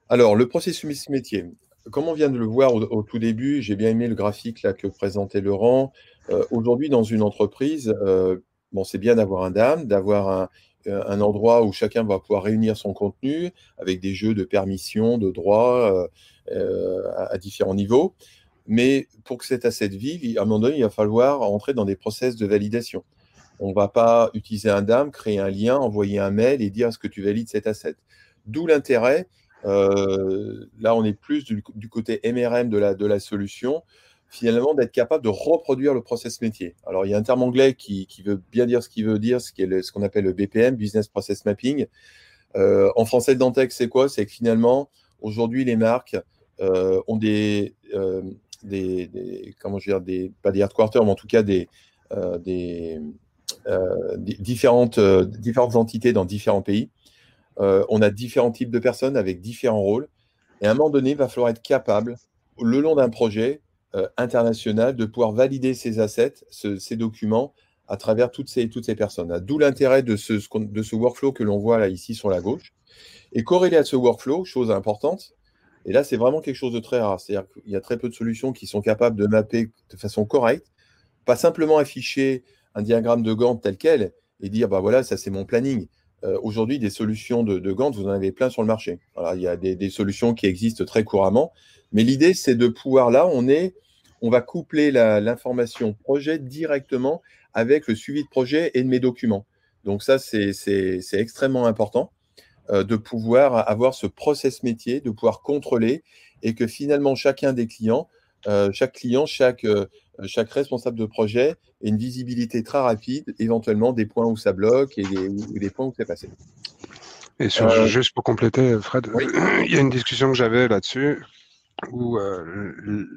Alors, le processus métier. Comme on vient de le voir au, tout début, j'ai bien aimé le graphique que présentait Laurent. Euh, aujourd'hui, dans une entreprise, bon, c'est bien d'avoir un DAM, d'avoir un endroit où chacun va pouvoir réunir son contenu avec des jeux de permission, de droits à, différents niveaux. Mais pour que cet asset vive, à un moment donné, il va falloir entrer dans des process de validation. On ne va pas utiliser un DAM, créer un lien, envoyer un mail et dire est-ce que tu valides cet asset? D'où l'intérêt, euh, là on est plus du, côté MRM de la, de la solution, finalement d'être capable de reproduire le process métier. Alors il y a un terme anglais qui, veut bien dire ce qu'il veut dire, ce qu'on appelle le BPM, Business Process Mapping. Euh, en français, le Dantex, c'est quoi? C'est que finalement, aujourd'hui, les marques euh, ont des, des, comment je veux dire, pas des headquarters, mais en tout cas des, euh, différentes, euh, entités dans différents pays. Euh, on a différents types de personnes avec différents rôles. Et à un moment donné, il va falloir être capable, le long d'un projet international, de pouvoir valider ces assets, ces documents, à travers toutes ces, toutes ces personnes. D'où l'intérêt de ce, de ce workflow que l'on voit là ici sur la gauche. Et corrélé à ce workflow, chose importante, et là c'est vraiment quelque chose de très rare, c'est-à-dire qu'il y a très peu de solutions qui sont capables de mapper de façon correcte, pas simplement afficher un diagramme de Gantt tel quel et dire, bah voilà, ça c'est mon planning. Euh, aujourd'hui, des solutions de, de, Gantt, vous en avez plein sur le marché. il y a des, solutions qui existent très couramment, mais l'idée, c'est de pouvoir, là, on est, on va coupler l'information projet directement avec le suivi de projet et de mes documents. Donc ça, c'est extrêmement important euh, de pouvoir avoir ce process métier, de pouvoir contrôler et que finalement, chacun des clients, euh, chaque client, chaque euh, chaque responsable de projet ait une visibilité très rapide, éventuellement des points où ça bloque et des, points où c'est passé. Et juste pour compléter, Fred, il y a une discussion que j'avais là-dessus où euh,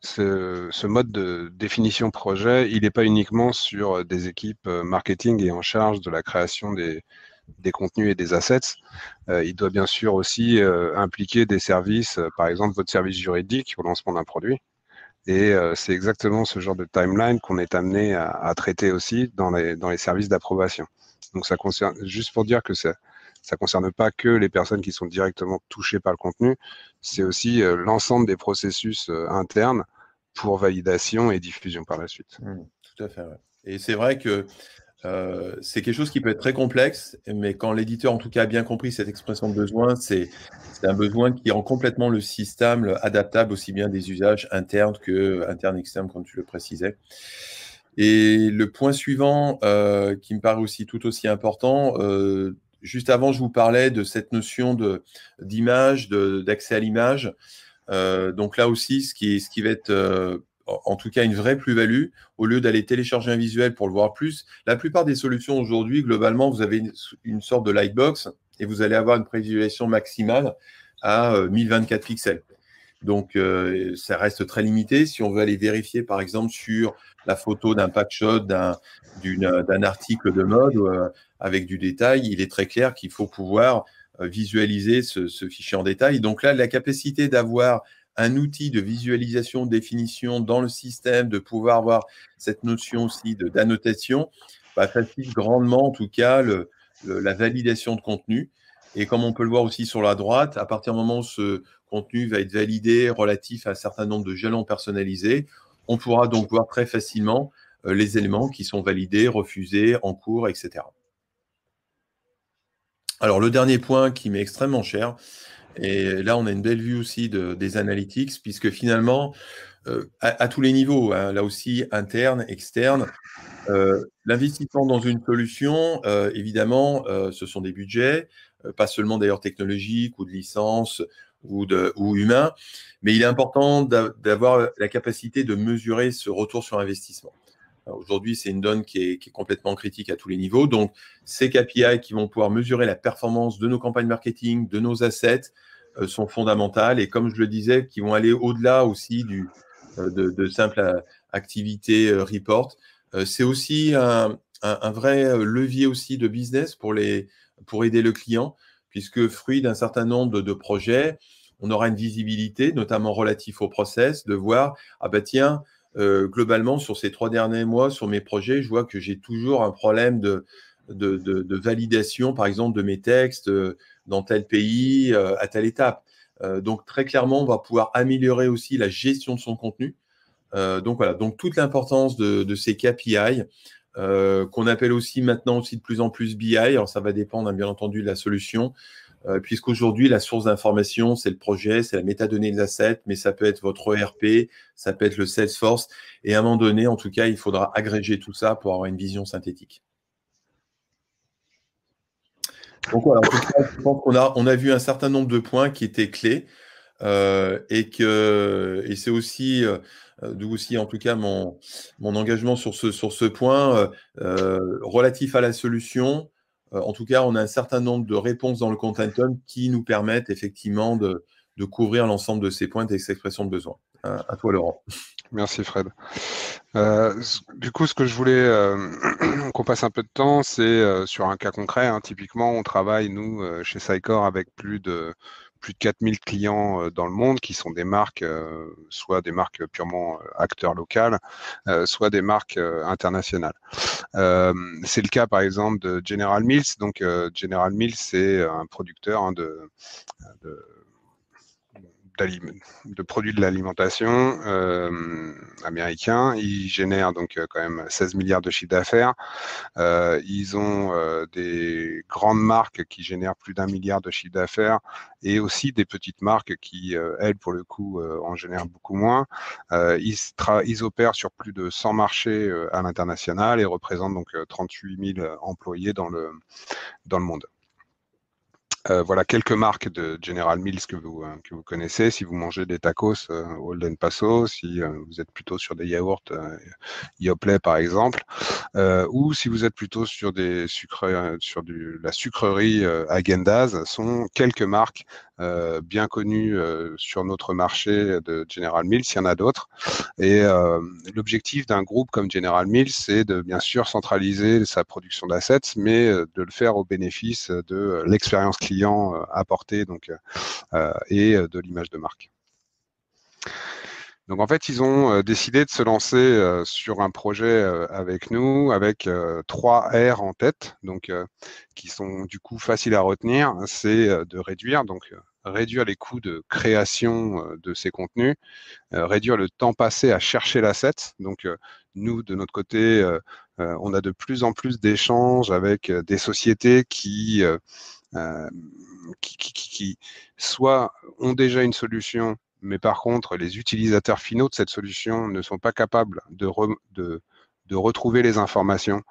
ce, mode de définition projet, il n'est pas uniquement sur des équipes marketing et en charge de la création des, contenus et des assets. il doit bien sûr aussi impliquer des services, par exemple votre service juridique au lancement d'un produit. Et euh, c'est exactement ce genre de timeline qu'on est amené à, traiter aussi dans les, dans les services d'approbation. Donc ça concerne, juste pour dire que ça ne concerne pas que les personnes qui sont directement touchées par le contenu, c'est aussi euh, l'ensemble des processus euh, internes pour validation et diffusion par la suite. Mmh, tout à fait. Et c'est vrai que euh, c'est quelque chose qui peut être très complexe, mais quand l'éditeur, en tout cas, a bien compris cette expression de besoin, c'est un besoin qui rend complètement le système adaptable aussi bien des usages internes que internes externes, comme tu le précisais. Et le point suivant, qui me paraît aussi tout aussi important, juste avant, je vous parlais de cette notion d'image, d'accès à l'image. donc là aussi, ce qui, va être en tout cas une vraie plus-value, au lieu d'aller télécharger un visuel pour le voir plus. La plupart des solutions aujourd'hui, globalement, vous avez une, sorte de lightbox et vous allez avoir une prévisualisation maximale à 1024 euh, pixels. Donc, euh, ça reste très limité. Si on veut aller vérifier, par exemple, sur la photo d'un packshot, d'un article de mode euh, avec du détail, il est très clair qu'il faut pouvoir visualiser ce, ce, fichier en détail. Donc là, la capacité d'avoir un outil de visualisation, de définition dans le système, de pouvoir avoir cette notion aussi d'annotation, bah, facilite grandement en tout cas la validation de contenu. Et comme on peut le voir aussi sur la droite, à partir du moment où ce contenu va être validé relatif à un certain nombre de jalons personnalisés, on pourra donc voir très facilement euh, les éléments qui sont validés, refusés, en cours, etc. Alors le dernier point qui m'est extrêmement cher, et là, on a une belle vue aussi des analytics, puisque finalement, euh, à, tous les niveaux, hein, là aussi interne, externe, euh, l'investissement dans une solution, évidemment, ce sont des budgets, pas seulement d'ailleurs technologiques ou de licence ou, de, ou humains, mais il est important d'avoir la capacité de mesurer ce retour sur investissement. Aujourd'hui, c'est une donne qui est, complètement critique à tous les niveaux. Donc, ces KPI qui vont pouvoir mesurer la performance de nos campagnes marketing, de nos assets, euh, sont fondamentales. Et comme je le disais, qui vont aller au-delà aussi du, euh, de, simples euh, activités report. c'est aussi un, un, un, vrai levier aussi de business pour, les, pour aider le client, puisque fruit d'un certain nombre de, projets, on aura une visibilité, notamment relatif au process, de voir, ah bah tiens, euh, globalement, sur ces trois derniers mois, sur mes projets, je vois que j'ai toujours un problème de, validation, par exemple, de mes textes euh, dans tel pays, euh, à telle étape. donc, très clairement, on va pouvoir améliorer aussi la gestion de son contenu. donc, voilà. Donc, toute l'importance de, ces KPI qu'on appelle aussi maintenant aussi de plus en plus BI. Alors ça va dépendre hein, bien entendu de la solution. Euh, puisqu'aujourd'hui, la source d'information, c'est le projet, c'est la métadonnée des assets, mais ça peut être votre ERP, ça peut être le Salesforce. Et à un moment donné, en tout cas, il faudra agréger tout ça pour avoir une vision synthétique. Donc voilà, en tout cas, je pense qu'on a, on a vu un certain nombre de points qui étaient clés. Euh, et que et c'est aussi euh, d'où aussi en tout cas mon, mon engagement sur ce, sur ce point relatif à la solution, euh, en tout cas, on a un certain nombre de réponses dans le contentum qui nous permettent effectivement de, couvrir l'ensemble de ces points et ces expressions de besoin. À, toi, Laurent. Merci, Fred. Euh, du coup, ce que je voulais euh, qu'on passe un peu de temps, c'est sur un cas concret. Hein. Typiquement, on travaille, nous, chez Sycor, avec plus de plus de 4000 clients euh, dans le monde qui sont des marques, euh, soit des marques purement euh, acteurs locales, soit des marques internationales. c'est le cas par exemple de General Mills. Donc General Mills, c'est un producteur hein, de, de de produits de l'alimentation euh, américains. Ils génèrent donc euh, quand même 16 milliards de chiffre d'affaires. Euh, ils ont des grandes marques qui génèrent plus d'un milliard de chiffre d'affaires et aussi des petites marques qui, elles, pour le coup, en génèrent beaucoup moins. Ils, ils, opèrent sur plus de 100 marchés à l'international et représentent donc 38 000 employés dans le, dans le monde. Euh, voilà quelques marques de General Mills que vous, euh, que vous connaissez. Si vous mangez des tacos euh, Holden Paso, si vous êtes plutôt sur des yaourts Yoplait par exemple, ou si vous êtes plutôt sur des sucres, sur du, la sucrerie Agendaz, sont quelques marques euh, bien connu euh, sur notre marché de General Mills, il y en a d'autres. Et euh, l'objectif d'un groupe comme General Mills, c'est de bien sûr centraliser sa production d'assets, mais de le faire au bénéfice de l'expérience client apportée donc, et de l'image de marque. Donc en fait, ils ont décidé de se lancer sur un projet avec nous, avec trois R en tête, donc qui sont du coup faciles à retenir. C'est de réduire, donc réduire les coûts de création euh, de ces contenus, euh, réduire le temps passé à chercher l'asset. Donc, euh, nous, de notre côté, on a de plus en plus d'échanges avec des sociétés qui, qui, qui, qui, soit ont déjà une solution, mais par contre, les utilisateurs finaux de cette solution ne sont pas capables de, de, de retrouver les informations,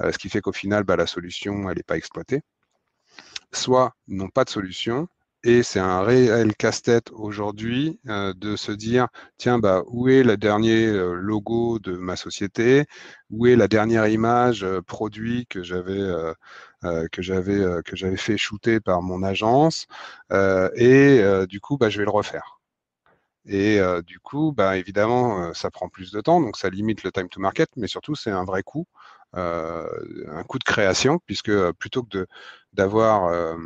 ce qui fait qu'au final, bah, la solution, n'est pas exploitée. Soit n'ont pas de solution, et c'est un réel casse-tête aujourd'hui euh, de se dire, tiens, bah, où est le dernier euh, logo de ma société? Où est la dernière image euh, produit que j'avais que j'avais que j'avais fait shooter par mon agence? Et du coup, bah, je vais le refaire. Et du coup, bah, évidemment, ça prend plus de temps, donc ça limite le time to market, mais surtout, c'est un vrai coût. Euh, un coût de création, puisque euh, plutôt que d'avoir euh,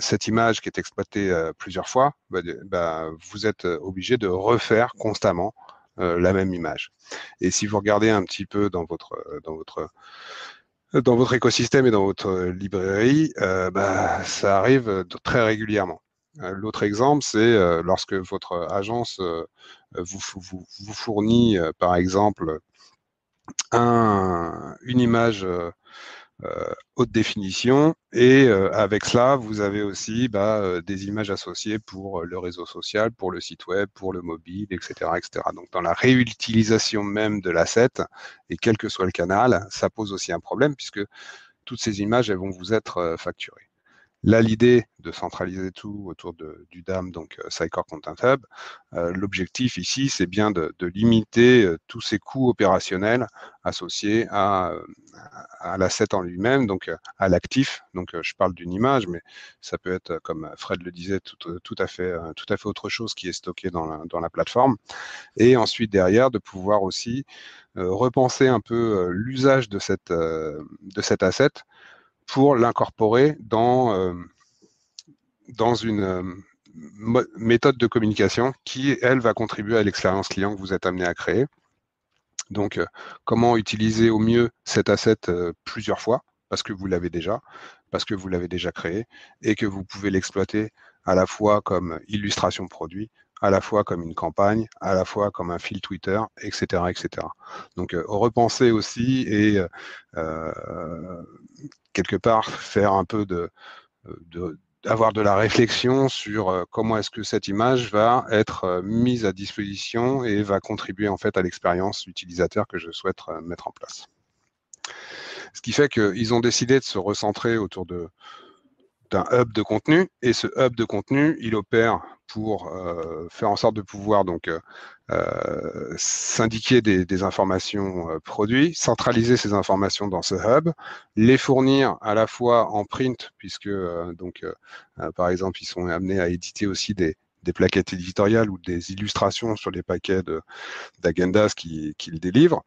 cette image qui est exploitée plusieurs fois, bah, bah, vous êtes obligé de refaire constamment la même image. Et si vous regardez un petit peu dans votre, dans votre, dans votre écosystème et dans votre librairie, ça arrive très régulièrement. L'autre exemple, c'est lorsque votre agence vous, vous, vous fournit, par exemple, un, une image euh, euh, haute définition et euh, avec cela, vous avez aussi bah, des images associées pour le réseau social, pour le site web, pour le mobile, etc. etc. Donc dans la réutilisation même de l'asset, et quel que soit le canal, ça pose aussi un problème puisque toutes ces images elles vont vous être facturées. Là, l'idée de centraliser tout autour du DAM, donc euh, Content Hub, euh, l'objectif ici, c'est bien de, limiter euh, tous ces coûts opérationnels associés à, l'asset en lui-même, donc à l'actif. Donc, je parle d'une image, mais ça peut être, comme Fred le disait, tout, à, fait, autre chose qui est stocké dans la, plateforme. Et ensuite, derrière, de pouvoir aussi repenser un peu l'usage de cet asset pour l'incorporer dans, euh, dans une euh, méthode de communication qui, elle, va contribuer à l'expérience client que vous êtes amené à créer. Donc, euh, comment utiliser au mieux cet asset plusieurs fois, parce que vous l'avez déjà, parce que vous l'avez déjà créé, et que vous pouvez l'exploiter à la fois comme illustration produit, à la fois comme une campagne, à la fois comme un fil Twitter, etc. etc. Donc repenser aussi et quelque part faire un peu de, de avoir de la réflexion sur comment est-ce que cette image va être mise à disposition et va contribuer en fait à l'expérience utilisateur que je souhaite mettre en place. Ce qui fait qu'ils ont décidé de se recentrer autour de, d'un hub de contenu et ce hub de contenu, il opère pour euh, faire en sorte de pouvoir donc euh, euh, syndiquer des, informations produits, centraliser ces informations dans ce hub, les fournir à la fois en print puisque donc par exemple ils sont amenés à éditer aussi des, des plaquettes éditoriales ou des illustrations sur les paquets d'agendas qu'ils qui délivrent,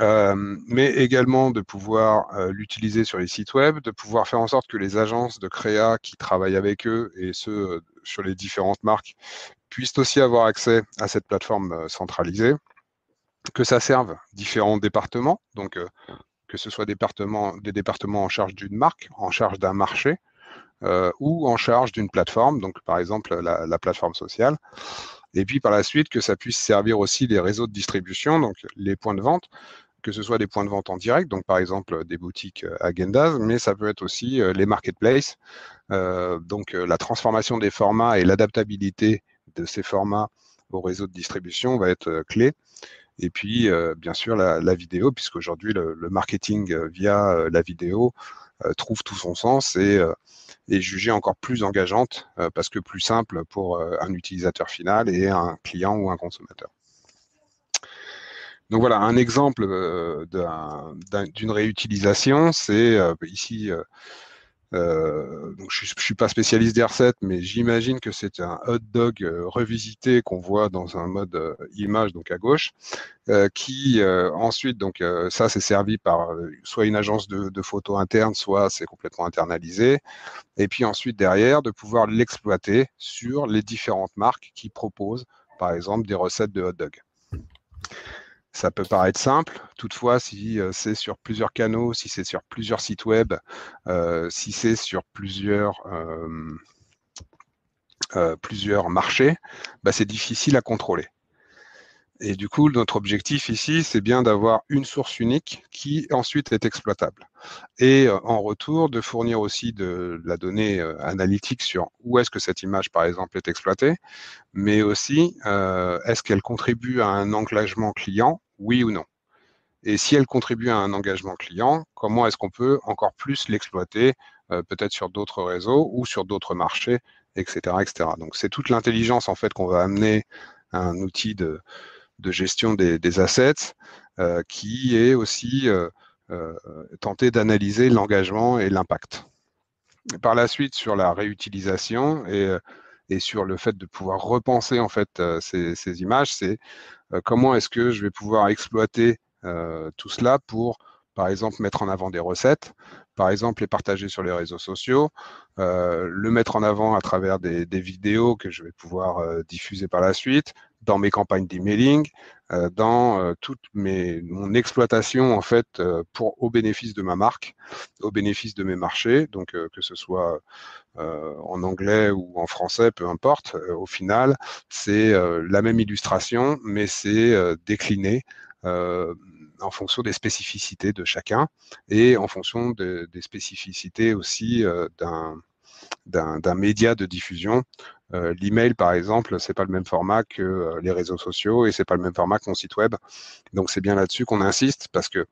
euh, mais également de pouvoir euh, l'utiliser sur les sites web, de pouvoir faire en sorte que les agences de créa qui travaillent avec eux et ceux euh, sur les différentes marques puissent aussi avoir accès à cette plateforme centralisée, que ça serve différents départements, donc que ce soit des départements, en charge d'une marque, en charge d'un marché, ou en charge d'une plateforme, donc par exemple la, plateforme sociale. Et puis par la suite, que ça puisse servir aussi les réseaux de distribution, donc les points de vente, que ce soit des points de vente en direct, donc par exemple des boutiques euh, Agendas, mais ça peut être aussi euh, les marketplaces, donc la transformation des formats et l'adaptabilité de ces formats au réseau de distribution va être clé. Et puis, bien sûr, la, vidéo, puisqu'aujourd'hui, le marketing via la vidéo trouve tout son sens et et jugée encore plus engageante euh, parce que plus simple pour euh, un utilisateur final et un client ou un consommateur. Donc voilà, un exemple euh, d'une réutilisation, c'est ici euh, donc je ne suis pas spécialiste des recettes, mais j'imagine que c'est un hot dog euh, revisité qu'on voit dans un mode euh, image, donc à gauche, qui ensuite, donc ça c'est servi par soit une agence de, de photos interne, soit c'est complètement internalisé. Et puis ensuite derrière, de pouvoir l'exploiter sur les différentes marques qui proposent, par exemple, des recettes de hot dog. Ça peut paraître simple, toutefois, si euh, c'est sur plusieurs canaux, si c'est sur plusieurs sites web, euh, si c'est sur plusieurs, euh, plusieurs marchés, bah, c'est difficile à contrôler. Et du coup, notre objectif ici, c'est bien d'avoir une source unique qui ensuite est exploitable. Et euh, en retour, de fournir aussi de la donnée euh, analytique sur où est-ce que cette image, par exemple, est exploitée, mais aussi euh, est-ce qu'elle contribue à un engagement client, oui ou non. Et si elle contribue à un engagement client, comment est-ce qu'on peut encore plus l'exploiter, peut-être sur d'autres réseaux ou sur d'autres marchés, etc., etc. Donc c'est toute l'intelligence en fait qu'on va amener à un outil de, de gestion des, assets, euh, qui est aussi euh, euh, tenter d'analyser l'engagement et l'impact. Par la suite, sur la réutilisation et, sur le fait de pouvoir repenser en fait ces, images, c'est comment est-ce que je vais pouvoir exploiter tout cela pour, par exemple, mettre en avant des recettes, par exemple les partager sur les réseaux sociaux, le mettre en avant à travers des, vidéos que je vais pouvoir diffuser par la suite, dans mes campagnes d'emailing, euh, dans euh, toute mes, mon exploitation en fait euh, pour au bénéfice de ma marque, au bénéfice de mes marchés, donc que ce soit en anglais ou en français, peu importe. au final, c'est la même illustration, mais c'est décliné en fonction des spécificités de chacun et en fonction des spécificités aussi d'un d'un média de diffusion. Euh, l'email, par exemple, c'est pas le même format que euh, les réseaux sociaux et c'est pas le même format que mon site web. Donc c'est bien là-dessus qu'on insiste parce que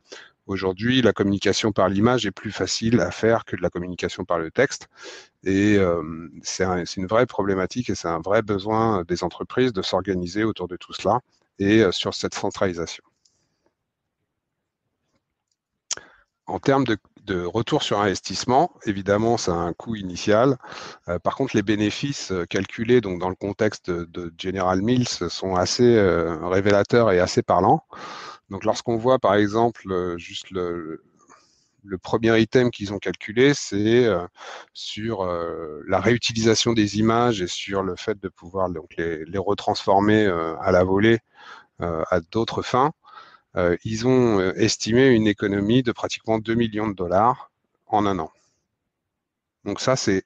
aujourd'hui, la communication par l'image est plus facile à faire que de la communication par le texte. Et euh, c'est une vraie problématique et c'est un vrai besoin des entreprises de s'organiser autour de tout cela et sur cette centralisation. En termes de de retour sur investissement, évidemment, ça a un coût initial. Euh, par contre, les bénéfices euh, calculés donc dans le contexte de General Mills sont assez euh, révélateurs et assez parlants. Donc, lorsqu'on voit, par exemple, juste le, premier item qu'ils ont calculé, c'est sur la réutilisation des images et sur le fait de pouvoir donc, les, les retransformer à la volée à d'autres fins. Euh, ils ont euh, estimé une économie de pratiquement 2 millions de dollars en un an. Donc ça, c'est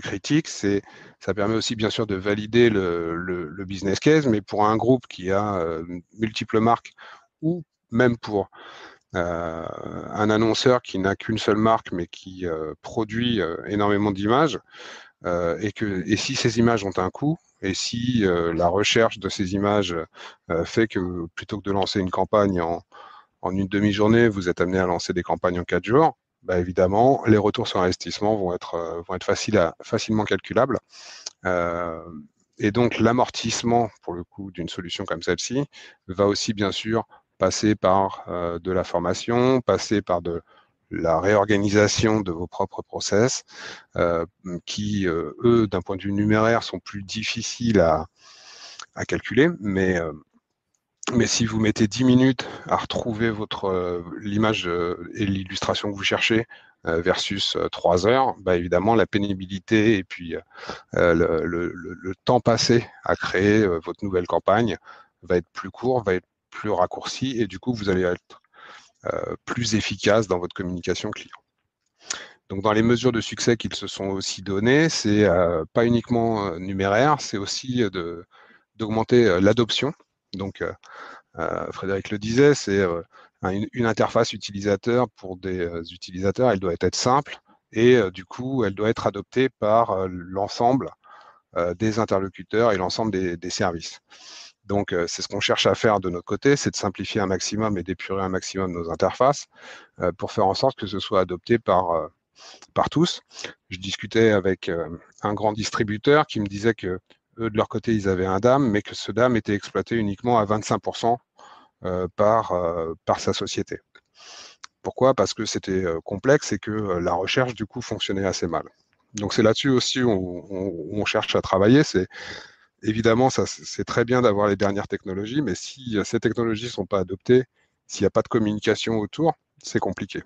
critique. Ça permet aussi bien sûr de valider le, business case, mais pour un groupe qui a euh, multiples marques ou même pour un annonceur qui n'a qu'une seule marque mais qui produit énormément d'images, et que et si ces images ont un coût, et si la recherche de ces images fait que plutôt que de lancer une campagne en, en une demi-journée, vous êtes amené à lancer des campagnes en quatre jours, bah, évidemment, les retours sur investissement vont être, euh, vont être à, facilement calculables. Euh, et donc, l'amortissement, pour le coup, d'une solution comme celle-ci, va aussi, bien sûr, passer par euh, de la formation, passer par de la réorganisation de vos propres process, qui, eux, d'un point de vue numéraire, sont plus difficiles à, calculer, mais mais si vous mettez 10 minutes à retrouver votre euh, l'image euh, et l'illustration que vous cherchez euh, versus 3 heures, bah évidemment la pénibilité et puis le, temps passé à créer votre nouvelle campagne va être plus court, va être plus raccourci et du coup vous allez être plus efficace dans votre communication client. Donc dans les mesures de succès qu'ils se sont aussi données, c'est pas uniquement numéraire, c'est aussi d'augmenter l'adoption donc, euh, euh, Frédéric le disait, c'est euh, une, interface utilisateur pour des utilisateurs, elle doit être simple et du coup, elle doit être adoptée par l'ensemble des interlocuteurs et l'ensemble des, services. Donc, c'est ce qu'on cherche à faire de notre côté, c'est de simplifier un maximum et d'épurer un maximum nos interfaces pour faire en sorte que ce soit adopté par, par tous. Je discutais avec un grand distributeur qui me disait que eux, de leur côté, ils avaient un DAM, mais que ce DAM était exploité uniquement à 25% euh, par, euh, par sa société. Pourquoi? Parce que c'était euh, complexe et que la recherche, du coup, fonctionnait assez mal. Donc c'est là-dessus aussi où on, cherche à travailler. C'est évidemment, c'est très bien d'avoir les dernières technologies, mais si ces technologies ne sont pas adoptées, s'il n'y a pas de communication autour, c'est compliqué.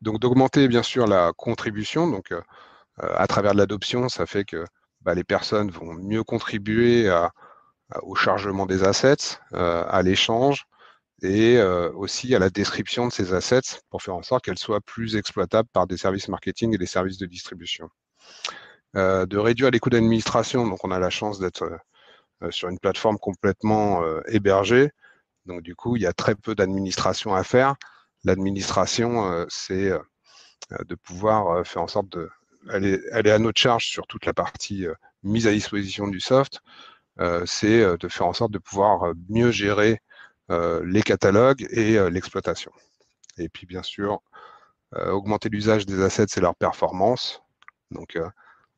Donc d'augmenter bien sûr la contribution, donc à travers l'adoption, ça fait que bah, les personnes vont mieux contribuer au chargement des assets, euh, à l'échange et euh, aussi à la description de ces assets pour faire en sorte qu'elles soient plus exploitables par des services marketing et des services de distribution. Euh, de réduire les coûts d'administration, donc on a la chance d'être sur une plateforme complètement hébergée. Donc du coup, il y a très peu d'administration à faire. L'administration, c'est de pouvoir faire en sorte de elle à notre charge sur toute la partie euh, mise à disposition du soft. Euh, c'est euh, de faire en sorte de pouvoir mieux gérer les catalogues et l'exploitation. Et puis, bien sûr, augmenter l'usage des assets et leur performance. Donc,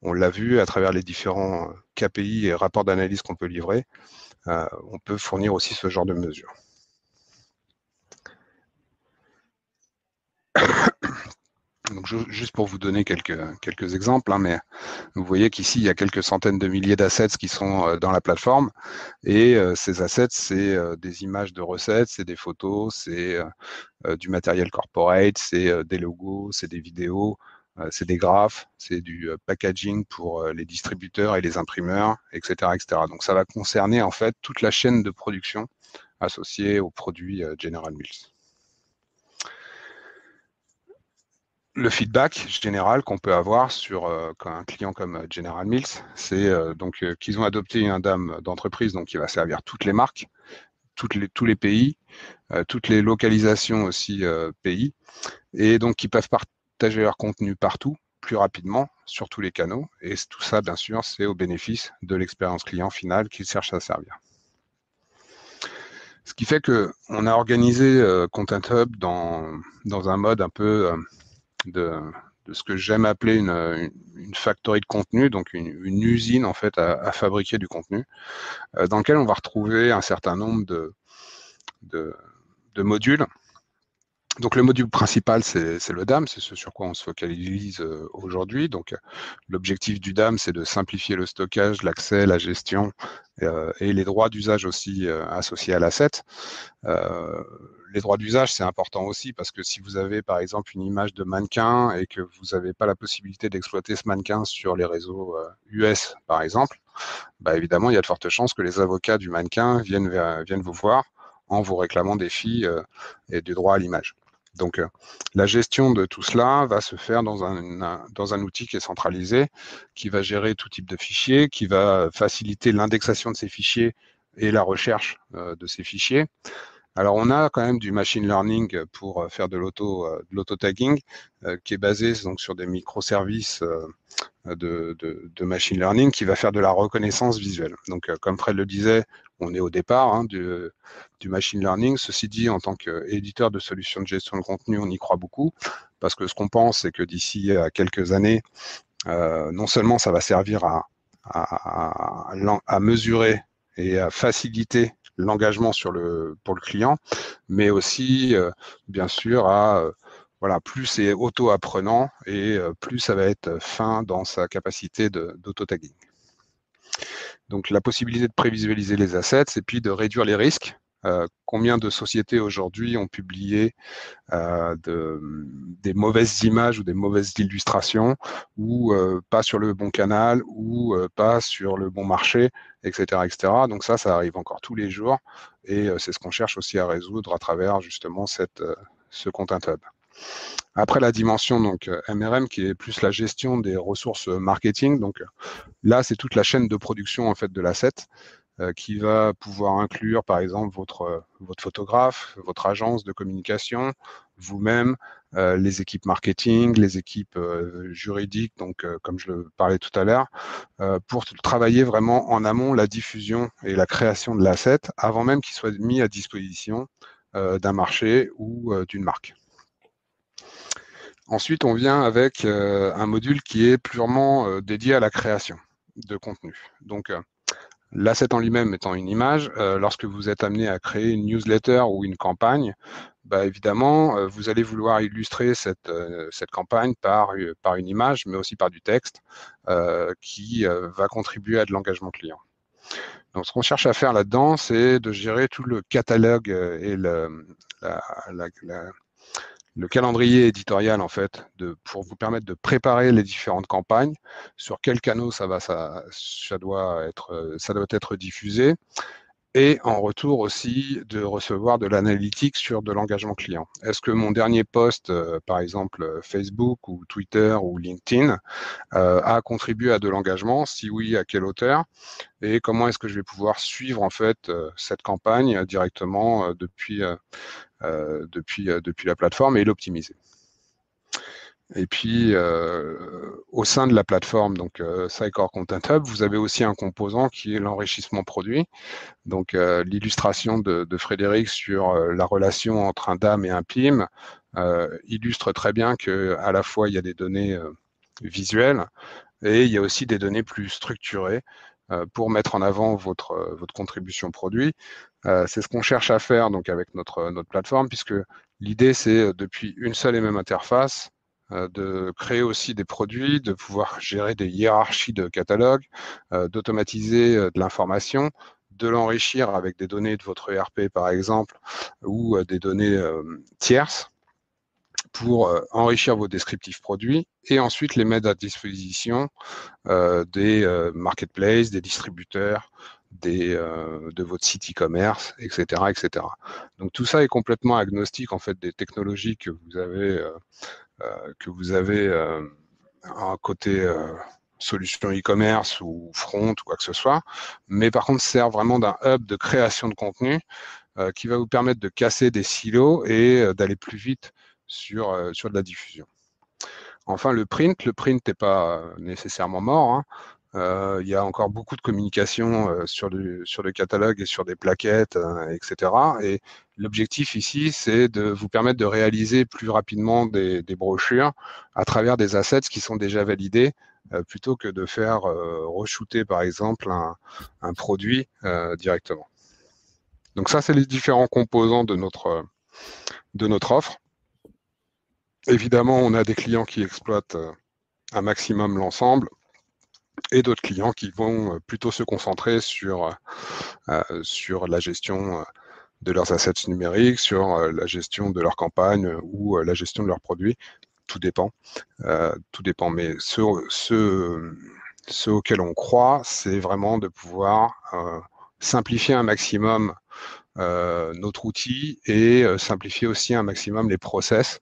on l'a vu à travers les différents KPI et rapports d'analyse qu'on peut livrer. on peut fournir aussi ce genre de mesures. Juste pour vous donner quelques, exemples, hein, mais vous voyez qu'ici, il y a quelques centaines de milliers d'assets qui sont euh, dans la plateforme. Et euh, ces assets, c'est euh, des images de recettes, c'est des photos, c'est du matériel corporate, c'est des logos, c'est des vidéos, c'est des graphes, c'est du packaging pour les distributeurs et les imprimeurs, etc., etc. Donc, ça va concerner en fait toute la chaîne de production associée aux produits General Mills. le feedback général qu'on peut avoir sur euh, un client comme euh, General Mills, c'est euh, donc qu'ils ont adopté un DAM d'entreprise donc qui va servir toutes les marques, tous les pays, toutes les localisations aussi pays, et donc qui peuvent partager leur contenu partout plus rapidement sur tous les canaux. Et tout ça, bien sûr, c'est au bénéfice de l'expérience client finale qu'ils cherchent à servir. Ce qui fait que on a organisé Content Hub dans, dans un mode un peu de, ce que j'aime appeler une, une, factory de contenu, donc une, usine en fait à, fabriquer du contenu, euh, dans lequel on va retrouver un certain nombre de, modules. Donc le module principal, c'est le DAM, c'est ce sur quoi on se focalise euh, aujourd'hui. Donc l'objectif du DAM, c'est de simplifier le stockage, l'accès, la gestion euh, et les droits d'usage aussi associés à l'asset les droits d'usage, c'est important aussi parce que si vous avez par exemple une image de mannequin et que vous n'avez pas la possibilité d'exploiter ce mannequin sur les réseaux US, euh, par exemple, bah évidemment, il y a de fortes chances que les avocats du mannequin viennent, viennent vous voir en vous réclamant des filles euh, et du droit à l'image. Donc, la gestion de tout cela va se faire dans un, dans un outil qui est centralisé, qui va gérer tout type de fichiers, qui va faciliter l'indexation de ces fichiers et la recherche de ces fichiers. Alors, on a quand même du machine learning pour faire de l'auto-tagging, qui est basé donc sur des microservices de, de, machine learning qui va faire de la reconnaissance visuelle. Donc, comme Fred le disait, on est au départ hein, du, machine learning. Ceci dit, en tant qu'éditeur de solutions de gestion de contenu, on y croit beaucoup, parce que ce qu'on pense, c'est que d'ici quelques années, non seulement ça va servir à, mesurer et à faciliter l'engagement pour le client, mais aussi bien sûr voilà, plus c'est auto-apprenant et plus ça va être fin dans sa capacité d'auto-tagging. Donc la possibilité de prévisualiser les assets et puis de réduire les risques. combien de sociétés aujourd'hui ont publié des mauvaises images ou des mauvaises illustrations ou pas sur le bon canal ou pas sur le bon marché, etc., etc. Donc ça, ça arrive encore tous les jours et c'est ce qu'on cherche aussi à résoudre à travers justement cette, ce content hub. Après la dimension donc MRM qui est plus la gestion des ressources marketing. Donc là, c'est toute la chaîne de production en fait de l'asset euh, qui va pouvoir inclure par exemple votre votre photographe, votre agence de communication, vous-même, euh, les équipes marketing, les équipes euh, juridiques, donc comme je le parlais tout à l'heure, pour travailler vraiment en amont la diffusion et la création de l'asset avant même qu'il soit mis à disposition d'un marché ou d'une marque. Ensuite, on vient avec euh, un module qui est purement euh, dédié à la création de contenu. Donc, euh, l'asset en lui-même étant une image, lorsque vous êtes amené à créer une newsletter ou une campagne, bah, évidemment, vous allez vouloir illustrer cette, cette campagne par, par une image, mais aussi par du texte qui va contribuer à de l'engagement client. Donc, ce qu'on cherche à faire là-dedans, c'est de gérer tout le catalogue et le, la, la, le calendrier éditorial en fait de, pour vous permettre de préparer les différentes campagnes, sur quels canaux ça va, ça, ça doit être, ça doit être diffusé, et en retour aussi de recevoir de l'analytique sur de l'engagement client. Est-ce que mon dernier post, euh, par exemple Facebook ou Twitter ou LinkedIn, euh, a contribué à de l'engagement? Si oui, à quelle hauteur Et comment est-ce que je vais pouvoir suivre en fait euh, cette campagne directement depuis, depuis, depuis la plateforme et l'optimiser? Et puis, euh, au sein de la plateforme, donc euh, Content Hub, vous avez aussi un composant qui est l'enrichissement produit. Donc, euh, l'illustration de, Frédéric sur euh, la relation entre un DAM et un PIM illustre très bien que à la fois il y a des données visuelles et il y a aussi des données plus structurées pour mettre en avant votre, votre contribution produit. c'est ce qu'on cherche à faire donc avec notre, notre plateforme, puisque l'idée c'est depuis une seule et même interface euh, de créer aussi des produits, de pouvoir gérer des hiérarchies de catalogues, euh, d'automatiser euh, de l'information, de l'enrichir avec des données de votre ERP par exemple, ou des données tierces pour enrichir vos descriptifs produits et ensuite les mettre à disposition des marketplaces, des distributeurs, de votre site e-commerce, etc., etc. Donc tout ça est complètement agnostique en fait des technologies que vous avez euh, que vous avez euh, un côté euh, solution e-commerce ou front ou quoi que ce soit, mais par contre sert vraiment d'un hub de création de contenu qui va vous permettre de casser des silos et d'aller plus vite sur, sur de la diffusion. Enfin, le print, le print n'est pas nécessairement mort. Hein. Euh, il y a encore beaucoup de communication euh, sur, le, sur catalogue et sur des plaquettes, euh, etc. Et l'objectif ici, c'est de vous permettre de réaliser plus rapidement des, brochures à travers des assets qui sont déjà validés, plutôt que de faire re-shooter, par exemple, un, produit directement. Donc ça, c'est les différents composants de notre, de notre offre. Évidemment, on a des clients qui exploitent un maximum l'ensemble et d'autres clients qui vont euh, plutôt se concentrer sur, euh, sur la gestion euh, de leurs assets numériques, sur la gestion de leur campagne ou la gestion de leurs produits. Tout dépend. tout dépend. Mais ce, ce auquel on croit, c'est vraiment de pouvoir simplifier un maximum notre outil et simplifier aussi un maximum les process.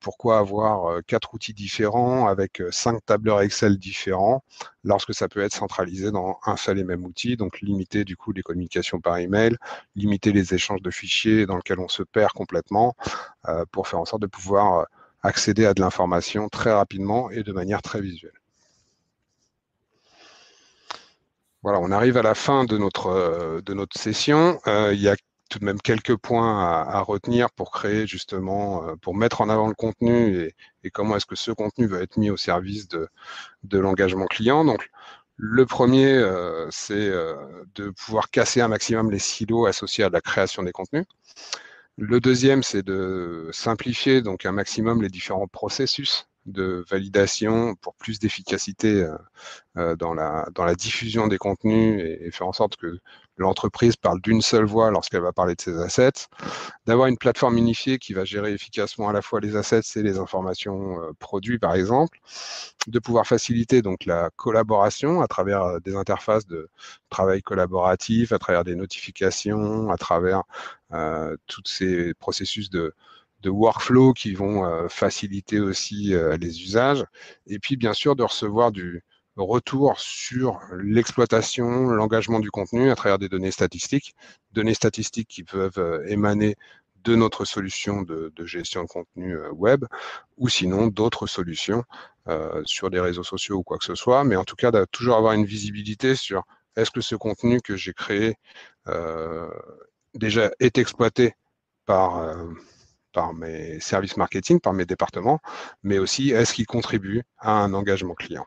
pourquoi avoir quatre outils différents avec cinq tableurs Excel différents lorsque ça peut être centralisé dans un seul et même outil? Donc limiter du coup les communications par email, limiter les échanges de fichiers dans lesquels on se perd complètement pour faire en sorte de pouvoir accéder à de l'information très rapidement et de manière très visuelle. Voilà, on arrive à la fin de notre, euh, de notre session. Euh, il y a tout de même quelques points à, retenir pour créer justement, euh, pour mettre en avant le contenu et, comment est-ce que ce contenu va être mis au service de, de l'engagement client. Donc, le premier, c'est de pouvoir casser un maximum les silos associés à la création des contenus. Le deuxième, c'est de simplifier donc un maximum les différents processus de validation pour plus d'efficacité euh, euh, dans, la, dans la diffusion des contenus et, faire en sorte que l'entreprise parle d'une seule voix lorsqu'elle va parler de ses assets, d'avoir une plateforme unifiée qui va gérer efficacement à la fois les assets et les informations euh, produits par exemple, de pouvoir faciliter donc la collaboration à travers des interfaces de travail collaboratif, à travers des notifications, à travers tous ces processus de, de workflow qui vont euh, faciliter aussi euh, les usages. Et puis, bien sûr, de recevoir du retour sur l'exploitation, l'engagement du contenu à travers des données statistiques, données statistiques qui peuvent euh, émaner de notre solution de, gestion de contenu web ou sinon d'autres solutions sur des réseaux sociaux ou quoi que ce soit. Mais en tout cas, de toujours avoir une visibilité sur est-ce que ce contenu que j'ai créé déjà est exploité par, par mes services marketing, par mes départements, mais aussi est-ce qu'il contribue à un engagement client?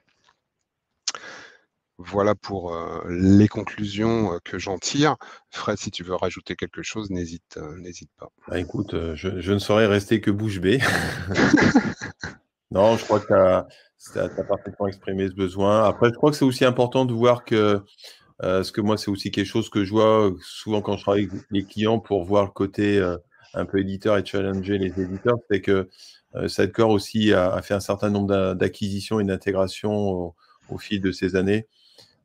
Voilà pour euh, les conclusions euh, que j'en tire. Fred, si tu veux rajouter quelque chose, n'hésite euh, n'hésite pas. Bah, écoute, je, ne saurais rester que bouche bée. non, je crois que tu as, parfaitement exprimé ce besoin. Après, je crois que c'est aussi important de voir que, parce que moi, c'est aussi quelque chose que je vois souvent quand je travaille avec les clients pour voir le côté un peu éditeur et challenger les éditeurs, c'est que euh, Sidecore aussi a, fait un certain nombre d'acquisitions et d'intégrations au, fil de ces années.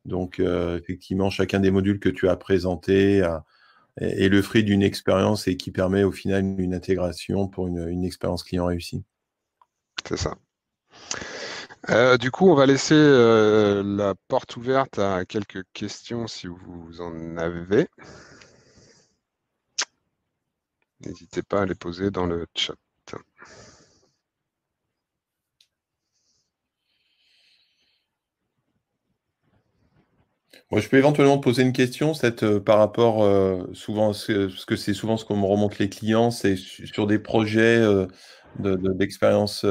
Donc, euh, effectivement, chacun des modules que tu as présentés est, le fruit d'une expérience et qui permet au final une intégration pour une, expérience client réussie. C'est ça. Euh, du coup, on va laisser la porte ouverte à quelques questions si vous en avez. N'hésitez pas à les poser dans le chat. Moi, je peux éventuellement poser une question, cette, euh, par rapport euh, souvent, parce que c'est souvent ce qu'on me remonte les clients, c'est sur des projets euh, d'expérience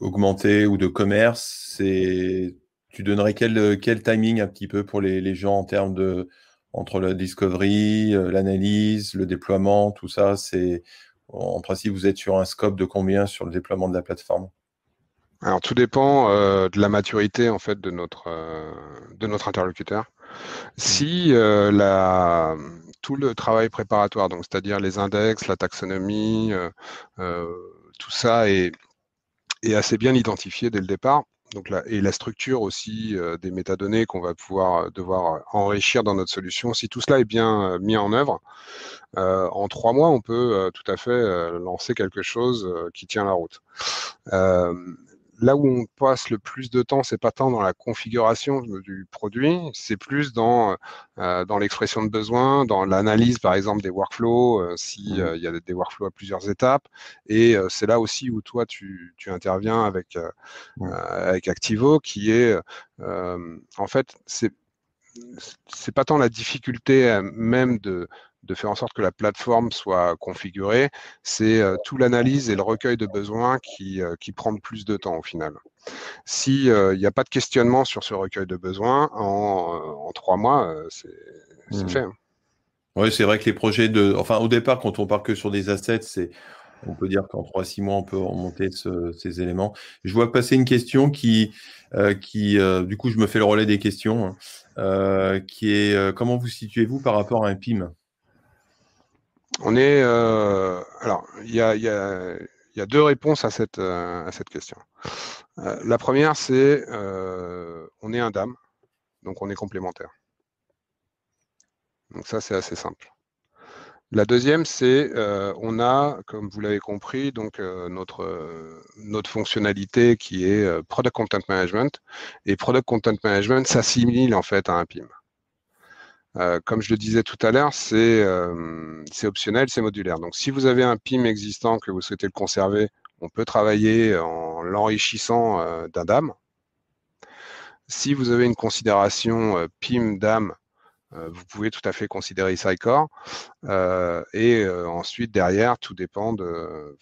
augmentée ou de commerce. Tu donnerais quel, quel timing un petit peu pour les, les gens en termes de, entre la discovery, euh, l'analyse, le déploiement, tout ça, c'est en principe, vous êtes sur un scope de combien sur le déploiement de la plateforme? Alors tout dépend euh, de la maturité en fait de notre euh, de notre interlocuteur. Si la, tout le travail préparatoire, donc c'est-à-dire les index, la taxonomie, tout ça est, est assez bien identifié dès le départ, donc et la structure aussi euh, des métadonnées qu'on va pouvoir euh, devoir euh, enrichir dans notre solution. Si tout cela est bien mis en œuvre, en trois mois, on peut tout à fait lancer quelque chose qui tient la route là où on passe le plus de temps, c'est pas tant dans la configuration du produit, c'est plus dans, euh, dans l'expression de besoin, dans l'analyse par exemple des workflows, euh, s'il mmh. euh, y a des workflows à plusieurs étapes. Et c'est là aussi où toi tu, tu interviens avec, avec Activo, qui est en fait c'est c'est pas tant la difficulté même de, de faire en sorte que la plateforme soit configurée, c'est euh, tout l'analyse et le recueil de besoins qui, euh, qui prend plus de temps au final. S'il euh, n'y a pas de questionnement sur ce recueil de besoins, en, trois mois, c'est mmh. fait. Hein. Oui, c'est vrai que les projets de. Enfin, au départ, quand on part que sur des assets, c'est. On peut dire qu'en trois, six mois, on peut remonter ces éléments. Je vois passer une question qui, qui du coup, je me fais le relais des questions, hein, qui est comment vous situez-vous par rapport à un PIM on est. Euh, alors, il y a, deux réponses à cette, euh, question. Euh, la première, c'est on est un dame, donc on est complémentaire. Donc ça, c'est assez simple. La deuxième, c'est euh, on a, comme vous l'avez compris, donc euh, notre, euh, notre fonctionnalité qui est Product Content Management. Et Product Content Management s'assimile en fait à un PIM. Comme je le disais tout à l'heure, c'est optionnel, c'est modulaire. Donc si vous avez un PIM existant que vous souhaitez le conserver, on peut travailler en l'enrichissant d'un DAM. Si vous avez une considération PIM DAM euh, vous pouvez tout à fait considérer. Euh, et euh, ensuite, derrière, tout dépend de,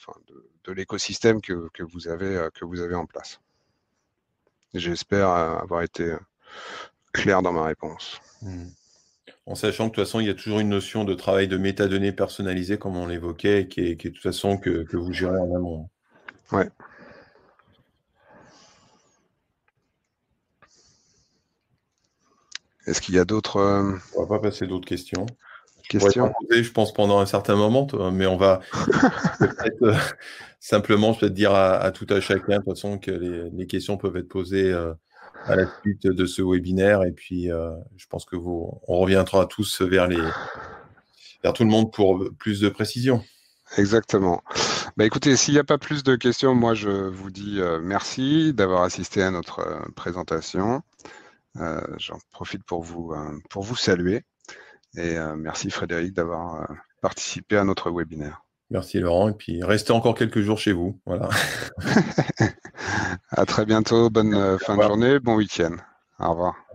l'écosystème que, vous avez, en place. J'espère avoir été clair dans ma réponse. Hmm. En sachant que de toute façon, il y a toujours une notion de travail de métadonnées personnalisées, comme on l'évoquait, qui est, qui est de toute façon que, que vous gérez en amont. Ouais. Est-ce qu'il y a d'autres. Euh, on va pas passer d'autres questions. Questions je pense, pendant un certain moment, mais on va peut-être euh, simplement je dire à, tout à chacun, de toute façon, que les, questions peuvent être posées euh, à la suite de ce webinaire. Et puis, je pense que vous, on reviendra tous vers, les, vers tout le monde pour plus de précision. Exactement. Bah, écoutez, s'il n'y a pas plus de questions, moi, je vous dis merci d'avoir assisté à notre présentation. Euh, j'en profite pour vous, euh, pour vous saluer. Et euh, merci Frédéric d'avoir participé à notre webinaire. Merci Laurent. Et puis restez encore quelques jours chez vous. Voilà. à très bientôt. Bonne fin de journée. Bon week-end. Au revoir.